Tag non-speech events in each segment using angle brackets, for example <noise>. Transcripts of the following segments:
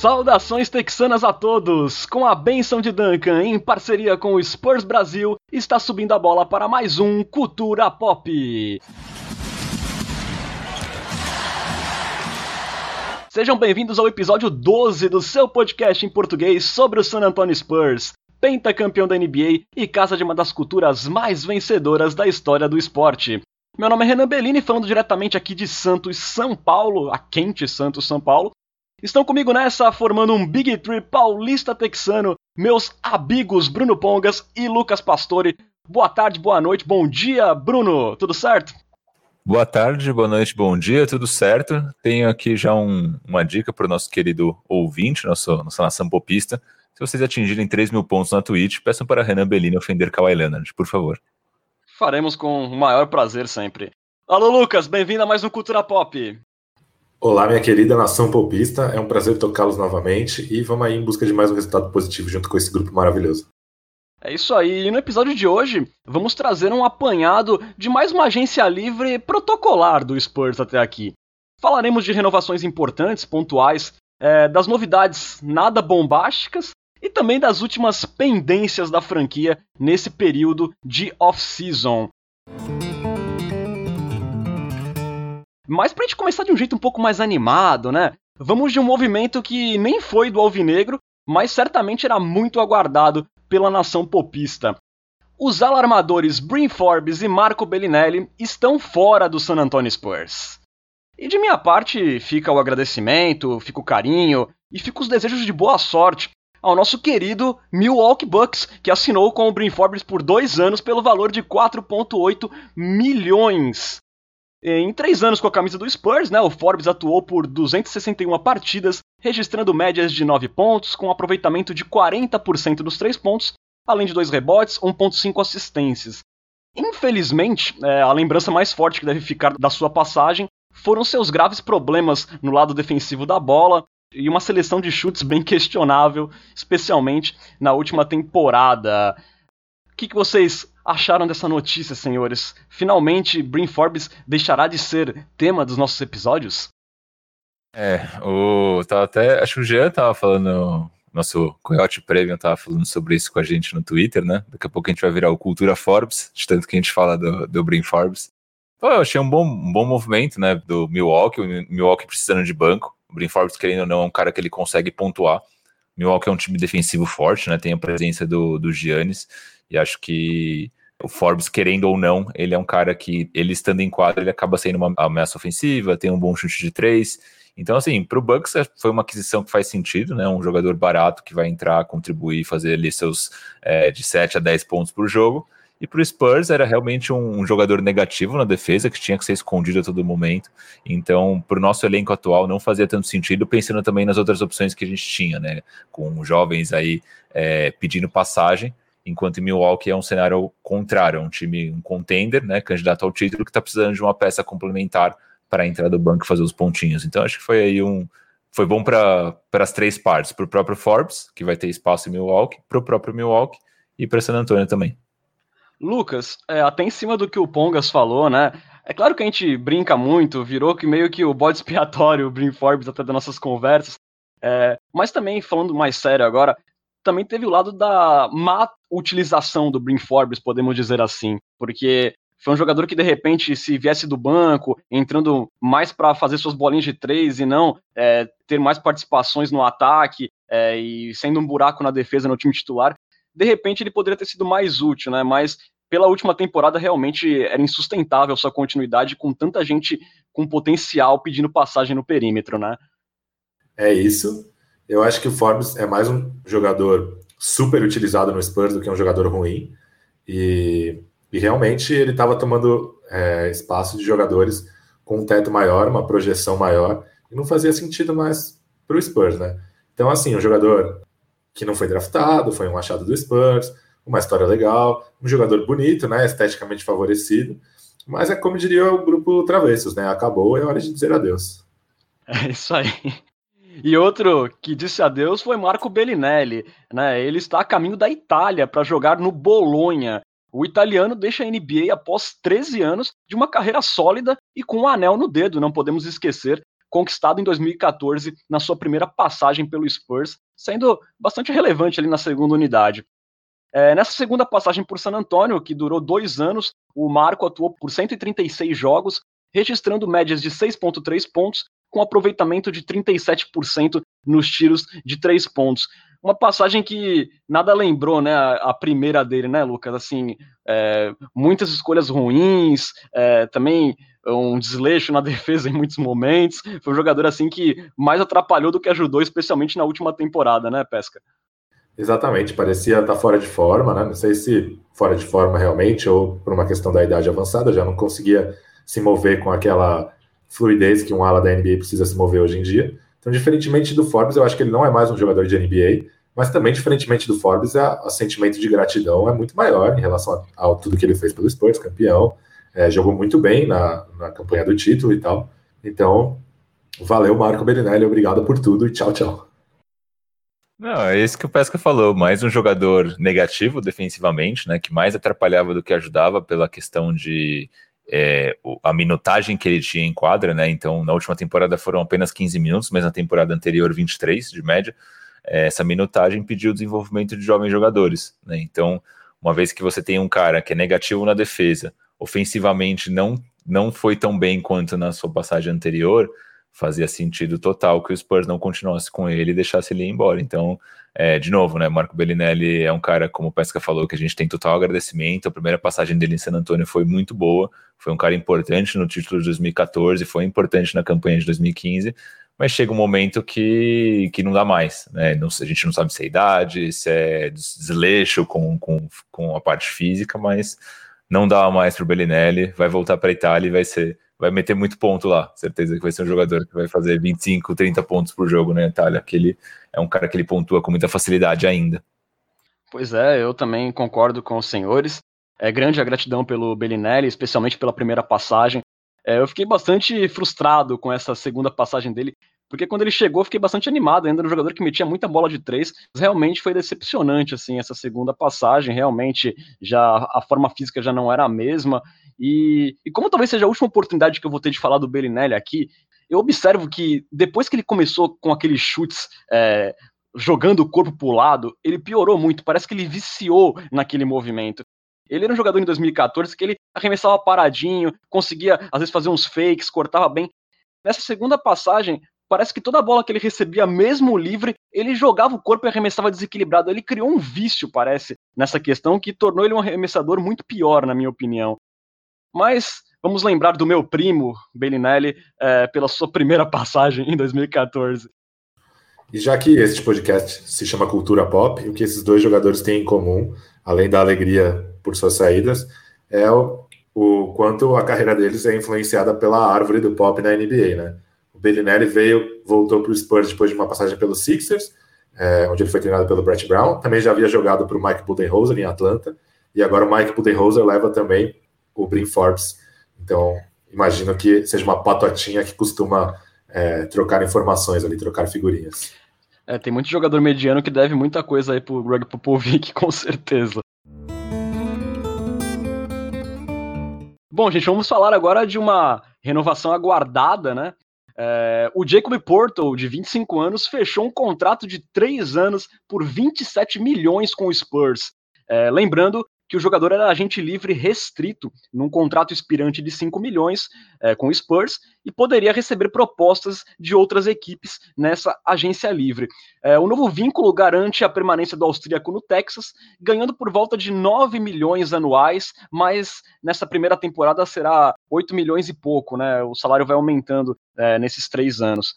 Saudações texanas a todos! Com a benção de Duncan, em parceria com o Spurs Brasil, está subindo a bola para mais um Cultura Pop. Sejam bem-vindos ao episódio 12 do seu podcast em português sobre o San Antonio Spurs, pentacampeão da NBA e casa de uma das culturas mais vencedoras da história do esporte. Meu nome é Renan Bellini, falando diretamente aqui de Santos, São Paulo, a quente Santos, São Paulo, Estão comigo nessa, formando um Big Tree paulista texano, meus amigos Bruno Pongas e Lucas Pastore. Boa tarde, boa noite, bom dia, Bruno, tudo certo? Boa tarde, boa noite, bom dia, tudo certo? Tenho aqui já um, uma dica para o nosso querido ouvinte, nosso, nossa nação popista. Se vocês atingirem 3 mil pontos na Twitch, peçam para Renan Bellini ofender Kawhi Leonard, por favor. Faremos com o maior prazer sempre. Alô, Lucas, bem-vindo a mais um Cultura Pop. Olá, minha querida nação popista, é um prazer tocá-los novamente e vamos aí em busca de mais um resultado positivo junto com esse grupo maravilhoso. É isso aí, e no episódio de hoje vamos trazer um apanhado de mais uma agência livre protocolar do Spurs até aqui. Falaremos de renovações importantes, pontuais, é, das novidades nada bombásticas e também das últimas pendências da franquia nesse período de off-season. Mas pra gente começar de um jeito um pouco mais animado, né? Vamos de um movimento que nem foi do Alvinegro, mas certamente era muito aguardado pela nação popista. Os alarmadores Brin Forbes e Marco Bellinelli estão fora do San Antonio Spurs. E de minha parte fica o agradecimento, fica o carinho e fica os desejos de boa sorte ao nosso querido Milwaukee Bucks, que assinou com o Brin Forbes por dois anos pelo valor de 4,8 milhões. Em três anos com a camisa do Spurs, né, o Forbes atuou por 261 partidas, registrando médias de 9 pontos, com aproveitamento de 40% dos 3 pontos, além de 2 rebotes, 1.5 assistências. Infelizmente, é, a lembrança mais forte que deve ficar da sua passagem foram seus graves problemas no lado defensivo da bola e uma seleção de chutes bem questionável, especialmente na última temporada. Que, que vocês acharam dessa notícia, senhores? Finalmente, Brin Forbes deixará de ser tema dos nossos episódios? É, o tava até, acho que o Jean tava falando, nosso Coyote Premium tava falando sobre isso com a gente no Twitter, né? Daqui a pouco a gente vai virar o Cultura Forbes, de tanto que a gente fala do, do Brin Forbes. Eu achei um bom, um bom movimento, né, do Milwaukee, o Milwaukee precisando de banco, o Brin Forbes, querendo ou não, é um cara que ele consegue pontuar. Milwaukee é um time defensivo forte, né? Tem a presença do, do Giannis. E acho que o Forbes, querendo ou não, ele é um cara que, ele estando em quadra, ele acaba sendo uma ameaça ofensiva, tem um bom chute de três. Então, assim, para o Bucks é, foi uma aquisição que faz sentido, né? Um jogador barato que vai entrar, contribuir, fazer ali seus é, de 7 a 10 pontos por jogo. E para o Spurs era realmente um, um, jogador negativo na defesa, que tinha que ser escondido a todo momento. Então, para o nosso elenco atual, não fazia tanto sentido, pensando também nas outras opções que a gente tinha, né? Com jovens aí é, pedindo passagem enquanto Milwaukee é um cenário contrário, é um time, um contender, né, candidato ao título, que está precisando de uma peça complementar para entrar do banco e fazer os pontinhos. Então acho que foi aí um. Foi bom para as três partes, para o próprio Forbes, que vai ter espaço em Milwaukee, para o próprio Milwaukee e para San Antonio também. Lucas, é, até em cima do que o Pongas falou, né? É claro que a gente brinca muito, virou que meio que o bode expiatório, o Brin Forbes, até das nossas conversas. É, mas também, falando mais sério agora, também teve o lado da má utilização do Brin Forbes, podemos dizer assim, porque foi um jogador que de repente, se viesse do banco, entrando mais para fazer suas bolinhas de três e não é, ter mais participações no ataque é, e sendo um buraco na defesa no time titular, de repente ele poderia ter sido mais útil, né? Mas pela última temporada realmente era insustentável sua continuidade com tanta gente com potencial pedindo passagem no perímetro, né? É isso. Eu acho que o Forbes é mais um jogador super utilizado no Spurs do que um jogador ruim. E, e realmente ele estava tomando é, espaço de jogadores com um teto maior, uma projeção maior, e não fazia sentido mais para o Spurs, né? Então, assim, um jogador que não foi draftado, foi um achado do Spurs, uma história legal, um jogador bonito, né? Esteticamente favorecido. Mas é como diria o grupo Travessos, né? Acabou, é hora de dizer adeus. É isso aí. E outro que disse adeus foi Marco Bellinelli. Né? Ele está a caminho da Itália para jogar no Bolonha. O italiano deixa a NBA após 13 anos de uma carreira sólida e com um anel no dedo, não podemos esquecer, conquistado em 2014 na sua primeira passagem pelo Spurs, sendo bastante relevante ali na segunda unidade. É, nessa segunda passagem por San Antonio, que durou dois anos, o Marco atuou por 136 jogos, registrando médias de 6,3 pontos, com aproveitamento de 37% nos tiros de três pontos. Uma passagem que nada lembrou, né, a, primeira dele, né, Lucas? Assim, é, muitas escolhas ruins, é, também um desleixo na <laughs> defesa em muitos momentos. Foi um jogador assim que mais atrapalhou do que ajudou, especialmente na última temporada, né, Pesca? Exatamente, parecia estar fora de forma, né? Não sei se fora de forma realmente ou por uma questão da idade avançada, já não conseguia se mover com aquela fluidez que um ala da NBA precisa se mover hoje em dia. Então, diferentemente do Forbes, eu acho que ele não é mais um jogador de NBA, mas também, diferentemente do Forbes, o sentimento de gratidão é muito maior em relação a, tudo que ele fez pelo Spurs, campeão, é, jogou muito bem na, na campanha do título e tal. Então, valeu, Marco Bellinelli, obrigado por tudo e tchau, tchau. Não, é isso que o Pesca falou. Mais um jogador negativo defensivamente, né? Que mais atrapalhava do que ajudava pela questão de é, a minutagem que ele tinha em quadra, né? Então, na última temporada foram apenas 15 minutos, mas na temporada anterior 23 de média. É, essa minutagem impediu o desenvolvimento de jovens jogadores, né? Então, uma vez que você tem um cara que é negativo na defesa, ofensivamente não não foi tão bem quanto na sua passagem anterior, fazia sentido total que o Spurs não continuasse com ele e deixasse ele ir embora. Então, é, de novo, né, Marco Bellinelli é um cara, como o Pesca falou, que a gente tem total agradecimento. A primeira passagem dele em San Antonio foi muito boa, foi um cara importante no título de 2014, foi importante na campanha de 2015, mas chega um momento que, que não dá mais, né? Não, a gente não sabe se é idade, se é desleixo com, com, com a parte física, mas não dá mais para o Bellinelli, vai voltar para a Itália e vai ser vai meter muito ponto lá. Certeza que vai ser um jogador que vai fazer 25, 30 pontos por jogo na Itália, que ele é um cara que ele pontua com muita facilidade ainda. Pois é, eu também concordo com os senhores. É grande a gratidão pelo Bellinelli, especialmente pela primeira passagem. É, eu fiquei bastante frustrado com essa segunda passagem dele, porque quando ele chegou, fiquei bastante animado, ainda era um jogador que metia muita bola de três, mas realmente foi decepcionante, assim, essa segunda passagem, realmente já a forma física já não era a mesma, e, e como talvez seja a última oportunidade que eu vou ter de falar do Bellinelli aqui, eu observo que depois que ele começou com aqueles chutes é, jogando o corpo para o lado, ele piorou muito, parece que ele viciou naquele movimento. Ele era um jogador em 2014 que ele arremessava paradinho, conseguia às vezes fazer uns fakes, cortava bem. Nessa segunda passagem, parece que toda bola que ele recebia, mesmo livre, ele jogava o corpo e arremessava desequilibrado. Ele criou um vício, parece, nessa questão, que tornou ele um arremessador muito pior, na minha opinião. Mas vamos lembrar do meu primo, Bellinelli, é, pela sua primeira <laughs> passagem em 2014. E já que este podcast se chama Cultura Pop, o que esses dois jogadores têm em comum, além da alegria por suas saídas, é o, o quanto a carreira deles é influenciada pela árvore do pop na NBA, né? O Bellinelli veio, voltou para o Spurs depois de uma passagem pelos Sixers, é, onde ele foi treinado pelo Brett Brown. Também já havia jogado para o Mike Budenholzer em Atlanta. E agora o Mike Budenholzer leva também o Brin Forbes. Então, imagino que seja uma patotinha que costuma é, trocar informações ali, trocar figurinhas. É, tem muito jogador mediano que deve muita coisa aí pro Greg Popovich, <laughs> com certeza. Bom, gente, vamos falar agora de uma renovação aguardada, né? É, o Jacob Portal, de 25 anos, fechou um contrato de 3 anos por 27 milhões com o Spurs. É, lembrando que o jogador era agente livre restrito num contrato expirante de 5 milhões é, com o Spurs e poderia receber propostas de outras equipes nessa agência livre. É, o novo vínculo garante a permanência do austríaco no Texas, ganhando por volta de 9 milhões anuais, mas nessa primeira temporada será 8 milhões e pouco, né? O salário vai aumentando é, nesses três anos.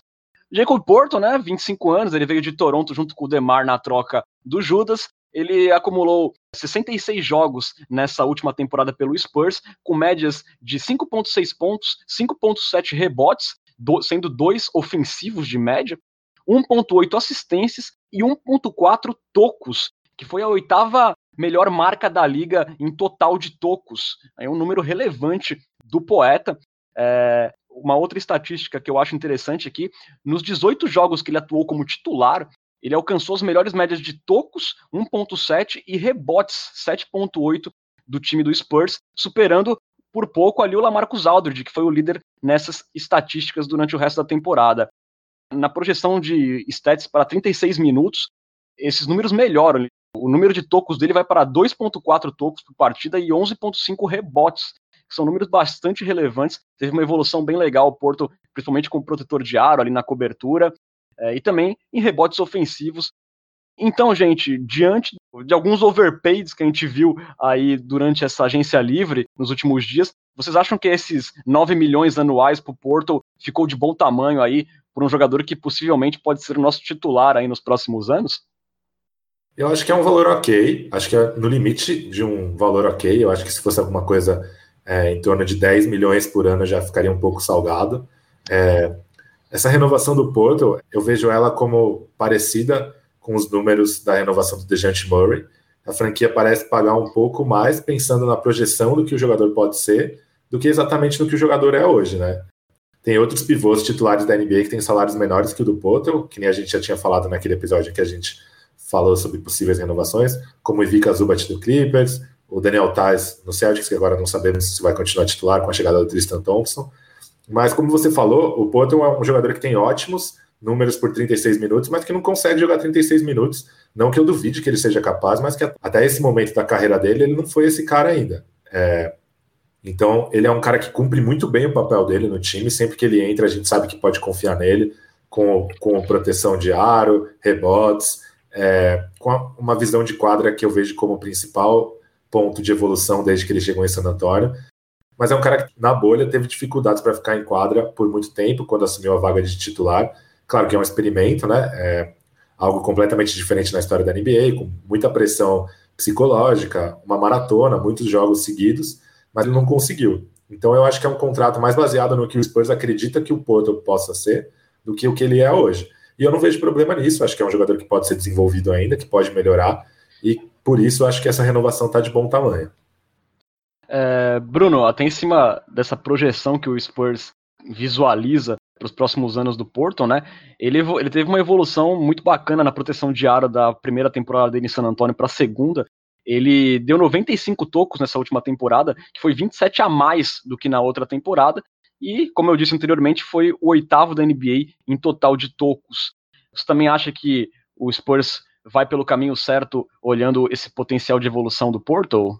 Jacob Porto, né, 25 anos, ele veio de Toronto junto com o Demar na troca do Judas, ele acumulou 66 jogos nessa última temporada pelo Spurs, com médias de 5,6 pontos, 5,7 rebotes, do, sendo dois ofensivos de média, 1,8 assistências e 1,4 tocos, que foi a oitava melhor marca da liga em total de tocos. É um número relevante do poeta. É, uma outra estatística que eu acho interessante aqui, nos 18 jogos que ele atuou como titular, ele alcançou as melhores médias de tocos, 1.7, e rebotes, 7.8 do time do Spurs, superando por pouco ali o Lamarcus Aldridge, que foi o líder nessas estatísticas durante o resto da temporada. Na projeção de stats para 36 minutos, esses números melhoram. O número de tocos dele vai para 2.4 tocos por partida e 11.5 rebotes, que são números bastante relevantes. Teve uma evolução bem legal o Porto, principalmente com o protetor de aro ali na cobertura, é, e também em rebotes ofensivos. Então, gente, diante de alguns overpays que a gente viu aí durante essa agência livre nos últimos dias, vocês acham que esses 9 milhões anuais para o Porto ficou de bom tamanho aí por um jogador que possivelmente pode ser o nosso titular aí nos próximos anos? Eu acho que é um valor ok, acho que é no limite de um valor ok. Eu acho que se fosse alguma coisa é, em torno de 10 milhões por ano já ficaria um pouco salgado. É, essa renovação do Porto, eu vejo ela como parecida com os números da renovação do Dejante Murray. A franquia parece pagar um pouco mais pensando na projeção do que o jogador pode ser do que exatamente no que o jogador é hoje, né? Tem outros pivôs titulares da NBA que têm salários menores que o do Porto, que nem a gente já tinha falado naquele episódio que a gente falou sobre possíveis renovações, como o Ivica Zubat do Clippers, o Daniel Tais no Celtics, que agora não sabemos se vai continuar titular com a chegada do Tristan Thompson. Mas como você falou, o Porto é um jogador que tem ótimos números por 36 minutos, mas que não consegue jogar 36 minutos. Não que eu duvide que ele seja capaz, mas que até esse momento da carreira dele, ele não foi esse cara ainda. É, então, ele é um cara que cumpre muito bem o papel dele no time. Sempre que ele entra, a gente sabe que pode confiar nele, com, com proteção de aro, rebotes, é, com uma visão de quadra que eu vejo como principal ponto de evolução desde que ele chegou em San Antônio. Mas é um cara que, na bolha, teve dificuldades para ficar em quadra por muito tempo, quando assumiu a vaga de titular. Claro que é um experimento, né? É algo completamente diferente na história da NBA, com muita pressão psicológica, uma maratona, muitos jogos seguidos, mas ele não conseguiu. Então eu acho que é um contrato mais baseado no que o Spurs acredita que o Porto possa ser do que o que ele é hoje. E eu não vejo problema nisso, acho que é um jogador que pode ser desenvolvido ainda, que pode melhorar, e por isso acho que essa renovação está de bom tamanho. É, Bruno, até em cima dessa projeção que o Spurs visualiza para os próximos anos do Porto, né? Ele, ele teve uma evolução muito bacana na proteção de da primeira temporada dele em San Antonio para a segunda. Ele deu 95 tocos nessa última temporada, que foi 27 a mais do que na outra temporada. E, como eu disse anteriormente, foi o oitavo da NBA em total de tocos. Você também acha que o Spurs vai pelo caminho certo olhando esse potencial de evolução do Porto?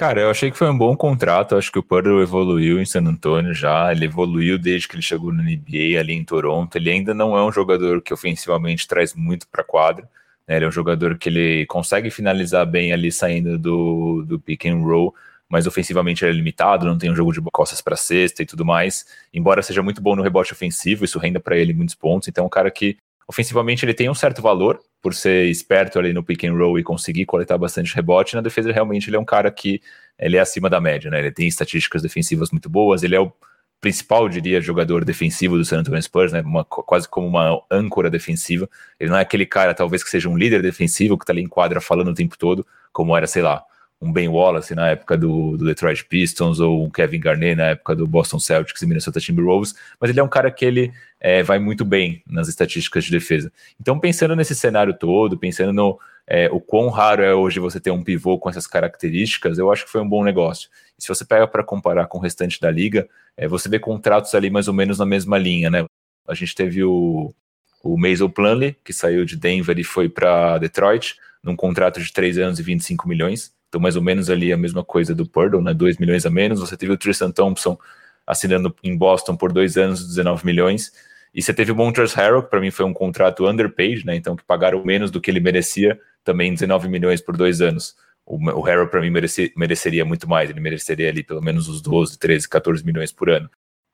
Cara, eu achei que foi um bom contrato. Acho que o Purdle evoluiu em San Antonio já. Ele evoluiu desde que ele chegou no NBA ali em Toronto. Ele ainda não é um jogador que ofensivamente traz muito para quadra. Né? Ele é um jogador que ele consegue finalizar bem ali saindo do, do pick and roll, mas ofensivamente ele é limitado, não tem um jogo de costas para cesta e tudo mais. Embora seja muito bom no rebote ofensivo, isso renda para ele muitos pontos. Então, é um cara que ofensivamente ele tem um certo valor, por ser esperto ali no pick and roll e conseguir coletar bastante rebote, na defesa realmente ele é um cara que ele é acima da média, né? Ele tem estatísticas defensivas muito boas, ele é o principal, diria, jogador defensivo do San Antonio Spurs, né? Uma, quase como uma âncora defensiva. Ele não é aquele cara, talvez, que seja um líder defensivo, que tá ali em quadra falando o tempo todo, como era, sei lá, um Ben Wallace na época do, do, Detroit Pistons ou um Kevin Garnett na época do Boston Celtics e Minnesota Timberwolves, mas ele é um cara que ele é, vai muito bem nas estatísticas de defesa. Então, pensando nesse cenário todo, pensando no é, o quão raro é hoje você ter um pivô com essas características, eu acho que foi um bom negócio. E se você pega para comparar com o restante da liga, é, você vê contratos ali mais ou menos na mesma linha, né? A gente teve o, o Mason Plumlee, que saiu de Denver e foi para Detroit, num contrato de 3 anos e 25 milhões. Então, mais ou menos ali a mesma coisa do Purdle, né? 2 milhões a menos. Você teve o Tristan Thompson assinando em Boston por dois anos, 19 milhões. E você teve o Montrezl Harrell, que para mim foi um contrato underpaid, né? Então, que pagaram menos do que ele merecia, também 19 milhões por dois anos. O, o Harrell, para mim, mereci, mereceria muito mais. Ele mereceria ali pelo menos os 12, 13, 14 milhões por ano.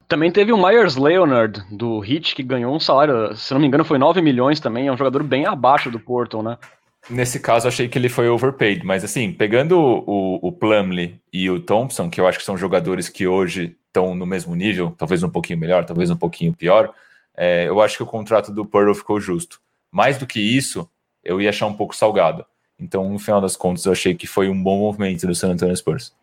Também teve o Myers Leonard, do Heat, que ganhou um salário, se não me engano, foi 9 milhões também. É um jogador bem abaixo do Porto, né? Nesse caso, achei que ele foi overpaid, mas assim, pegando o, o Plumlee e o Thompson, que eu acho que são jogadores que hoje estão no mesmo nível, talvez um pouquinho melhor, talvez um pouquinho pior, é, eu acho que o contrato do Pearl ficou justo. Mais do que isso, eu ia achar um pouco salgado. Então, no final das contas, eu achei que foi um bom movimento do San Antonio Spurs.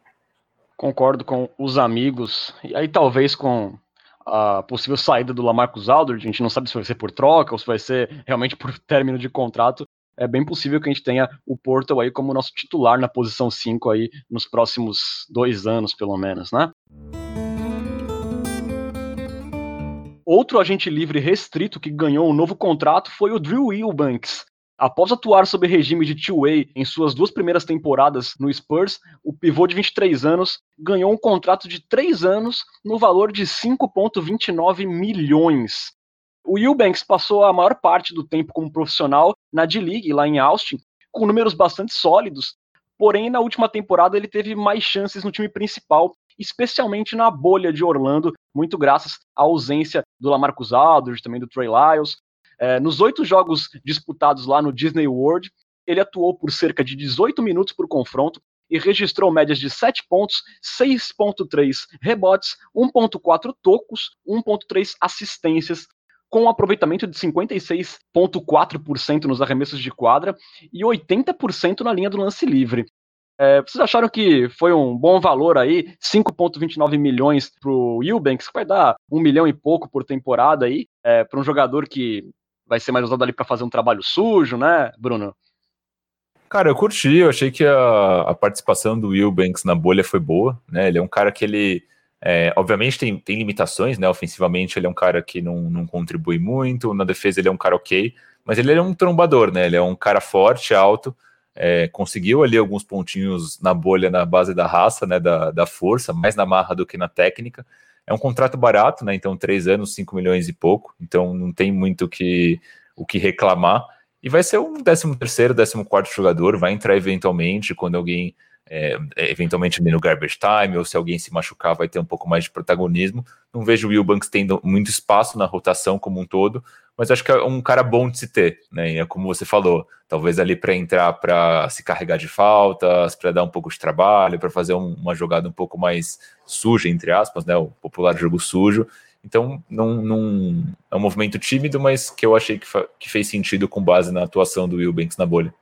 Concordo com os amigos, e aí talvez com a possível saída do Lamarcus Aldridge, a gente não sabe se vai ser por troca ou se vai ser realmente por término de contrato, é bem possível que a gente tenha o Portal aí como nosso titular na posição 5 aí nos próximos dois anos, pelo menos, né? Outro agente livre restrito que ganhou um novo contrato foi o Drew Eubanks. Após atuar sob regime de two-way em suas duas primeiras temporadas no Spurs, o pivô de 23 anos ganhou um contrato de 3 anos no valor de 5,29 milhões. O Eubanks passou a maior parte do tempo como profissional na D-League, lá em Austin, com números bastante sólidos, porém na última temporada ele teve mais chances no time principal, especialmente na bolha de Orlando, muito graças à ausência do Lamarcus Aldridge, também do Trey Lyles. É, nos oito jogos disputados lá no Disney World, ele atuou por cerca de 18 minutos por confronto e registrou médias de 7 pontos, 6.3 rebotes, 1.4 tocos, 1.3 assistências com um aproveitamento de 56,4% nos arremessos de quadra e 80% na linha do lance livre. É, vocês acharam que foi um bom valor aí, 5,29 milhões para o Eubanks, que vai dar um milhão e pouco por temporada aí, é, para um jogador que vai ser mais usado ali para fazer um trabalho sujo, né, Bruno? Cara, eu curti, eu achei que a, a participação do Eubanks na bolha foi boa, né? Ele é um cara que ele é, obviamente tem, tem limitações, né? Ofensivamente ele é um cara que não, não contribui muito, na defesa ele é um cara ok, mas ele é um trombador, né? Ele é um cara forte, alto, é, conseguiu ali alguns pontinhos na bolha na base da raça, né? Da, da força, mais na marra do que na técnica. É um contrato barato, né? Então, três anos, 5 milhões e pouco, então não tem muito que, o que reclamar. E vai ser um 13 terceiro, 14 quarto jogador, vai entrar eventualmente quando alguém é, é, eventualmente no garbage time, ou se alguém se machucar, vai ter um pouco mais de protagonismo. Não vejo o Wilbanks tendo muito espaço na rotação como um todo, mas acho que é um cara bom de se ter, né? E é como você falou, talvez ali para entrar para se carregar de faltas, para dar um pouco de trabalho, para fazer um, uma jogada um pouco mais suja, entre aspas, né? O popular jogo sujo. Então, não, não é um movimento tímido, mas que eu achei que, que fez sentido com base na atuação do Wilbanks na bolha.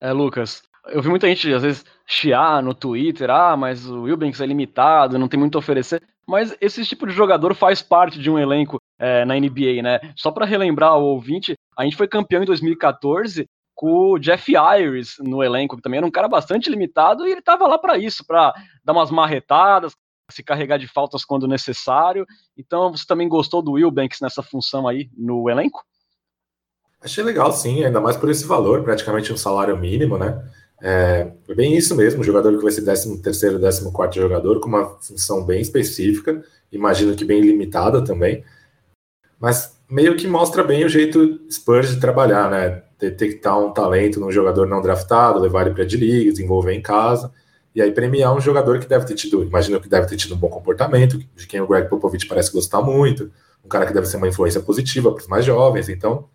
É, Lucas, eu vi muita gente, às vezes, chiar no Twitter, ah, mas o Wilbanks é limitado, não tem muito a oferecer. Mas esse tipo de jogador faz parte de um elenco é, na NBA, né? Só para relembrar o ouvinte, a gente foi campeão em 2014 com o Jeff Iris no elenco, que também era um cara bastante limitado, e ele estava lá para isso, para dar umas marretadas, se carregar de faltas quando necessário. Então, você também gostou do Wilbanks nessa função aí no elenco? Achei legal, sim, ainda mais por esse valor, praticamente um salário mínimo, né? É, bem isso mesmo, jogador que vai ser 13 terceiro, 14 quarto jogador, com uma função bem específica, imagino que bem limitada também, mas meio que mostra bem o jeito Spurs de trabalhar, né? Detectar um talento num jogador não draftado, levar ele para a D-League, desenvolver em casa, e aí premiar um jogador que deve ter tido, imagino que deve ter tido um bom comportamento, de quem o Greg Popovich parece gostar muito, um cara que deve ser uma influência positiva para os mais jovens, então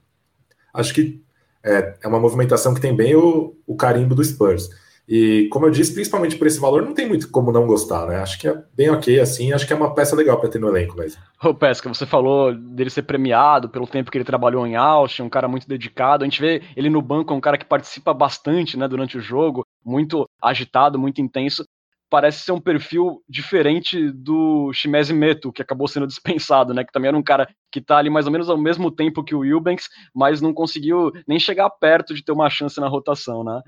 acho que é, é uma movimentação que tem bem o, o carimbo do Spurs. E, como eu disse, principalmente por esse valor, não tem muito como não gostar, né? Acho que é bem ok assim, acho que é uma peça legal para ter no elenco mesmo. Ô, Pesca, você falou dele ser premiado pelo tempo que ele trabalhou em Austin, um cara muito dedicado. A gente vê ele no banco, é um cara que participa bastante, né, durante o jogo, muito agitado, muito intenso parece ser um perfil diferente do Shimezi Meto, que acabou sendo <laughs> dispensado, né? Que também era um cara que tá ali mais ou menos ao mesmo tempo que o Wilbanks, mas não conseguiu nem chegar perto de ter uma chance na rotação, né?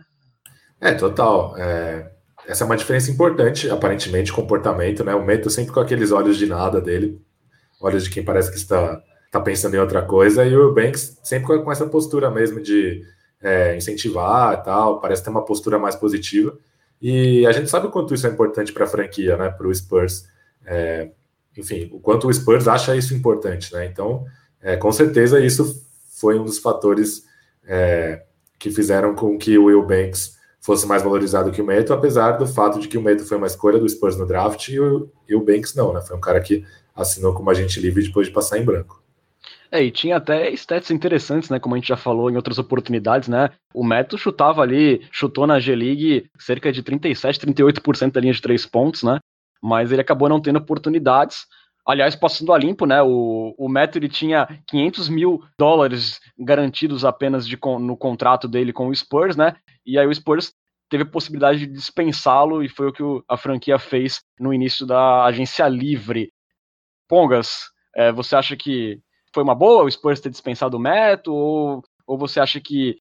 É, total. É... Essa é uma diferença importante, aparentemente, comportamento, né? O Meto sempre com aqueles olhos de nada dele, olhos de quem parece que está, está pensando em outra coisa, e o Wilbanks sempre com essa postura mesmo de é, incentivar e tal, parece ter uma postura mais positiva. E a gente sabe o quanto isso é importante para a franquia, né? Para o Spurs. É, enfim, o quanto o Spurs acha isso importante, né? Então, é, com certeza isso foi um dos fatores é, que fizeram com que o Will Banks fosse mais valorizado que o Meto, apesar do fato de que o Meto foi uma escolha do Spurs no draft e o, e o Banks não, né? Foi um cara que assinou como agente livre depois de passar em branco. É, e tinha até stats interessantes, né? Como a gente já falou em outras oportunidades, né? O Meto chutava ali, chutou na G-League cerca de 37, 38% da linha de três pontos, né? Mas ele acabou não tendo oportunidades. Aliás, passando a limpo, né? O, o Meto ele tinha 500 mil dólares garantidos apenas de, no contrato dele com o Spurs, né? E aí o Spurs teve a possibilidade de dispensá-lo e foi o que a franquia fez no início da agência livre. Pongas, é, você acha que foi uma boa o Spurs ter dispensado o Meto? Ou, ou você acha que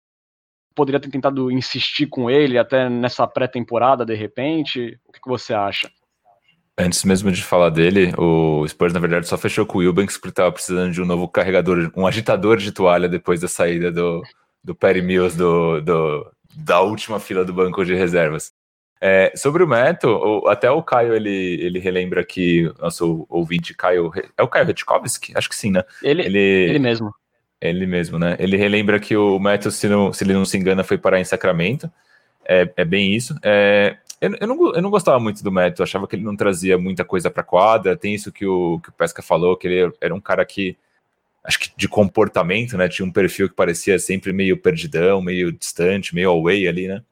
poderia ter tentado insistir com ele até nessa pré-temporada, de repente? O que, que você acha? Antes mesmo de falar dele, o Spurs, na verdade, só fechou com o Eubanks porque estava precisando de um novo carregador, um agitador de toalha depois da saída do, do Perry Mills do, do, da última fila do banco de reservas. É, sobre o Meto, até o Caio ele, ele relembra que nosso ouvinte Caio. É o Caio Retkovski? Acho que sim, né? Ele, ele, ele mesmo. Ele mesmo, né? Ele relembra que o Meto, se, não, se ele não se engana, foi parar em Sacramento. É, é bem isso. É, eu, eu, não, eu não gostava muito do Meto, achava que ele não trazia muita coisa para quadra. Tem isso que o, que o Pesca falou, que ele era um cara que, acho que de comportamento, né? Tinha um perfil que parecia sempre meio perdidão, meio distante, meio away ali, né?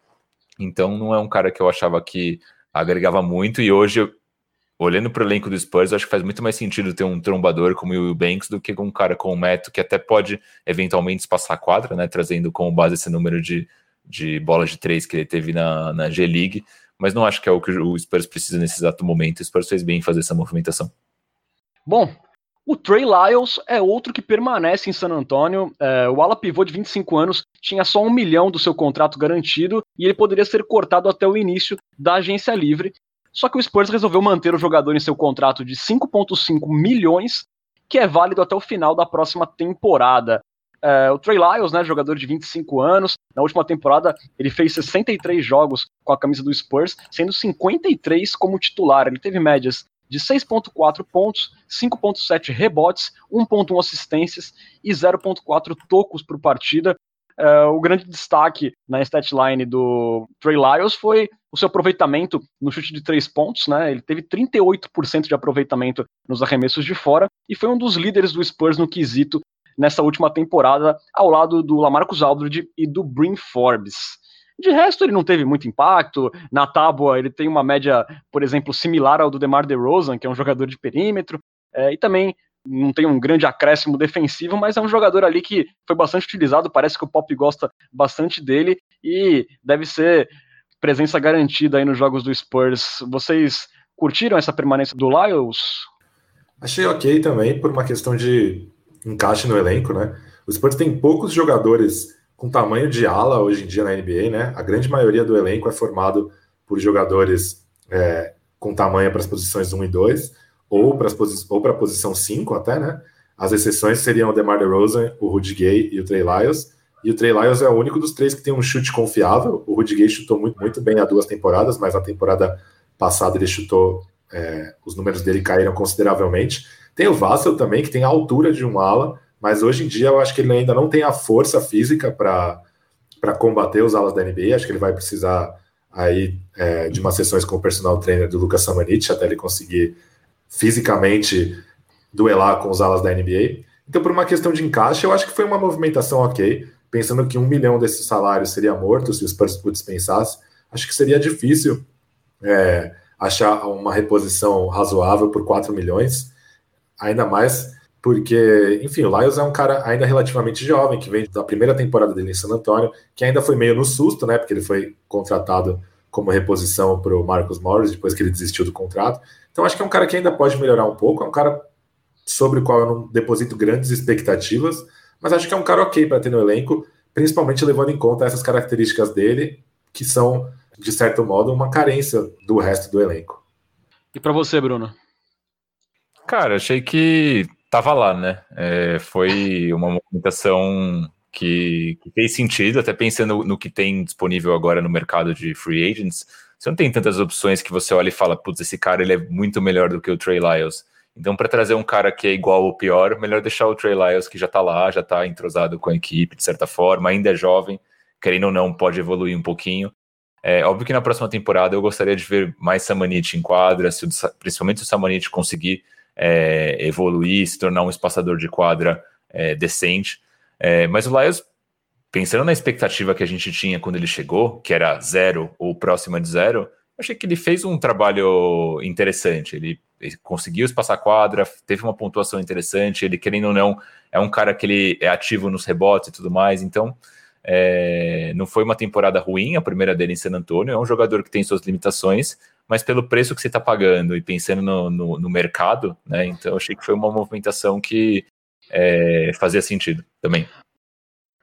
Então não é um cara que eu achava que agregava muito. E hoje, olhando para o elenco do Spurs, acho que faz muito mais sentido ter um trombador como o Will Banks do que um cara com o Meto, que até pode eventualmente passar a quadra, né? Trazendo como base esse número de, de bolas de três que ele teve na, na G-League mas não acho que é o que o Spurs precisa nesse exato momento. O Spurs fez bem em fazer essa movimentação. Bom, o Trey Lyles é outro que permanece em San Antonio. É, o ala pivô de 25 anos tinha só um milhão do seu contrato garantido e ele poderia ser cortado até o início da agência livre. Só que o Spurs resolveu manter o jogador em seu contrato de 5,5 milhões, que é válido até o final da próxima temporada. É, o Trey Lyles, né, jogador de 25 anos, na última temporada ele fez 63 jogos com a camisa do Spurs, sendo 53 como titular. Ele teve médias de 6.4 pontos, 5.7 rebotes, 1.1 assistências e 0.4 tocos por partida. É, o grande destaque na statline do Trey Lyles foi o seu aproveitamento no chute de três pontos, né? Ele teve 38% de aproveitamento nos arremessos de fora e foi um dos líderes do Spurs no quesito nessa última temporada, ao lado do Lamarcus Aldridge e do Brim Forbes. De resto, ele não teve muito impacto. Na tábua, ele tem uma média, por exemplo, similar ao do DeMar DeRozan, que é um jogador de perímetro, é, e também não tem um grande acréscimo defensivo, mas é um jogador ali que foi bastante utilizado. Parece que o Pop gosta bastante dele e deve ser presença garantida aí nos jogos do Spurs. Vocês curtiram essa permanência do Lyles? Achei ok também, por uma questão de encaixe no elenco, né? O Spurs tem poucos jogadores com tamanho de ala hoje em dia na NBA, né? A grande maioria do elenco é formado por jogadores é, com tamanho para as posições 1 e 2, ou para a posição 5 até, né? As exceções seriam o DeMar DeRozan, o Rudy Gay e o Trey Lyles. E o Trey Lyles é o único dos três que tem um chute confiável. O Rudy Gay chutou muito, muito bem há duas temporadas, mas a temporada passada ele chutou, é, os números dele caíram consideravelmente. Tem o Vassell também, que tem a altura de um ala, mas hoje em dia eu acho que ele ainda não tem a força física para combater os alas da NBA. Acho que ele vai precisar aí é, de umas sessões com o personal trainer do Lucas Samanich até ele conseguir fisicamente duelar com os alas da NBA. Então, por uma questão de encaixe, eu acho que foi uma movimentação ok. Pensando que um milhão desses salários seria morto se o Spurs o dispensasse, acho que seria difícil é, achar uma reposição razoável por 4 milhões ainda mais porque, enfim, o Lyles é um cara ainda relativamente jovem, que vem da primeira temporada dele em San Antonio, que ainda foi meio no susto, né, porque ele foi contratado como reposição para o Marcus Morris, depois que ele desistiu do contrato. Então, acho que é um cara que ainda pode melhorar um pouco, é um cara sobre o qual eu não deposito grandes expectativas, mas acho que é um cara ok para ter no elenco, principalmente levando em conta essas características dele, que são, de certo modo, uma carência do resto do elenco. E para você, Bruno? Cara, achei que tava lá, né? É, foi uma movimentação que, que, fez sentido, até pensando no que tem disponível agora no mercado de free agents. Você não tem tantas opções que você olha e fala, putz, esse cara ele é muito melhor do que o Trey Lyles. Então, para trazer um cara que é igual ou pior, melhor deixar o Trey Lyles, que já tá lá, já tá entrosado com a equipe, de certa forma, ainda é jovem, querendo ou não, pode evoluir um pouquinho. É óbvio que na próxima temporada eu gostaria de ver mais Samanit em quadra, se principalmente se o Samanit conseguir é, evoluir, se tornar um espaçador de quadra é, decente. É, mas o Lions, pensando na expectativa que a gente tinha quando ele chegou, que era zero ou próxima de zero, achei que ele fez um trabalho interessante. Ele, ele conseguiu espaçar quadra, teve uma pontuação interessante. Ele, querendo ou não, é um cara que ele é ativo nos rebotes e tudo mais. Então, é, não foi uma temporada ruim, a primeira dele em San Antonio. É um jogador que tem suas limitações, mas pelo preço que você está pagando e pensando no, no, no, mercado, né? Então achei que foi uma movimentação que é, fazia sentido também.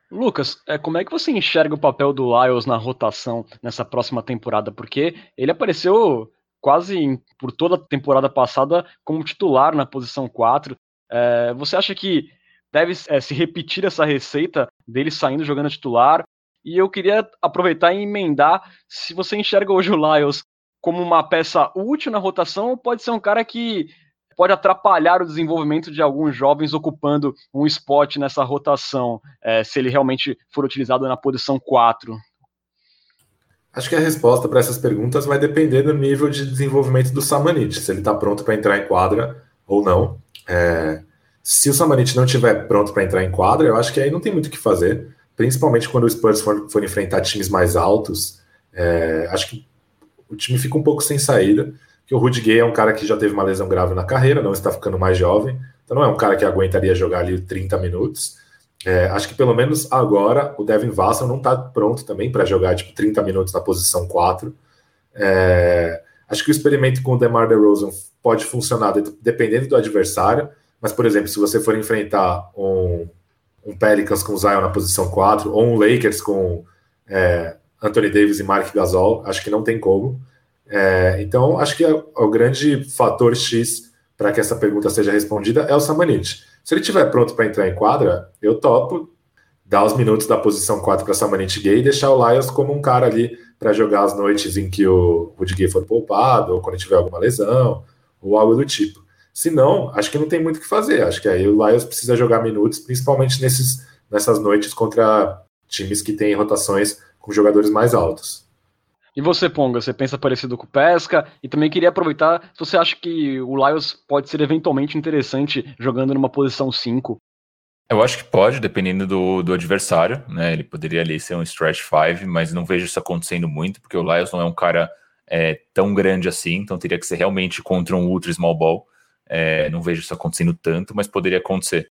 Lucas, é, como é que você enxerga o papel do Lyles na rotação nessa próxima temporada? Porque ele apareceu quase por toda a temporada passada como titular na posição 4. É, você acha que deve é, se repetir essa receita dele saindo jogando titular? E eu queria aproveitar e emendar se você enxerga hoje o Lyles como uma peça útil na rotação ou pode ser um cara que pode atrapalhar o desenvolvimento de alguns jovens ocupando um spot nessa rotação, é, se ele realmente for utilizado na posição 4? Acho que a resposta para essas perguntas vai depender do nível de desenvolvimento do Samanit, se ele está pronto para entrar em quadra ou não. É, se o Samanit não estiver pronto para entrar em quadra, eu acho que aí não tem muito o que fazer, principalmente quando o Spurs for, for enfrentar times mais altos. É, acho que o time fica um pouco sem saída que o Rudy Gay é um cara que já teve uma lesão grave na carreira, não está ficando mais jovem, então não é um cara que aguentaria jogar ali 30 minutos. É, acho que pelo menos agora o Devin Vassell não está pronto também para jogar tipo 30 minutos na posição 4. É, acho que o experimento com o DeMar DeRozan pode funcionar dependendo do adversário, mas por exemplo, se você for enfrentar um, um Pelicans com o Zion na posição 4 ou um Lakers com é, Anthony Davis e Mark Gasol, acho que não tem como. É, então, acho que é, o grande fator X para que essa pergunta seja respondida é o Samanit. Se ele estiver pronto para entrar em quadra, eu topo dar os minutos da posição 4 para Samanit Gay e deixar o Lyles como um cara ali para jogar as noites em que o Rudy Gay for poupado, ou quando tiver alguma lesão, ou algo do tipo. Se não, acho que não tem muito o que fazer. Acho que aí o Lyles precisa jogar minutos, principalmente nesses, nessas noites contra times que têm rotações com jogadores mais altos. E você, Ponga, você pensa parecido com o Pesca? E também queria aproveitar se você acha que o Lyles pode ser eventualmente interessante jogando numa posição 5. Eu acho que pode, dependendo do, do adversário, né? Ele poderia ali ser um stretch 5, mas não vejo isso acontecendo muito, porque o Lyles não é um cara é, tão grande assim, então teria que ser realmente contra um ultra small ball. É, não vejo isso acontecendo tanto, mas poderia acontecer.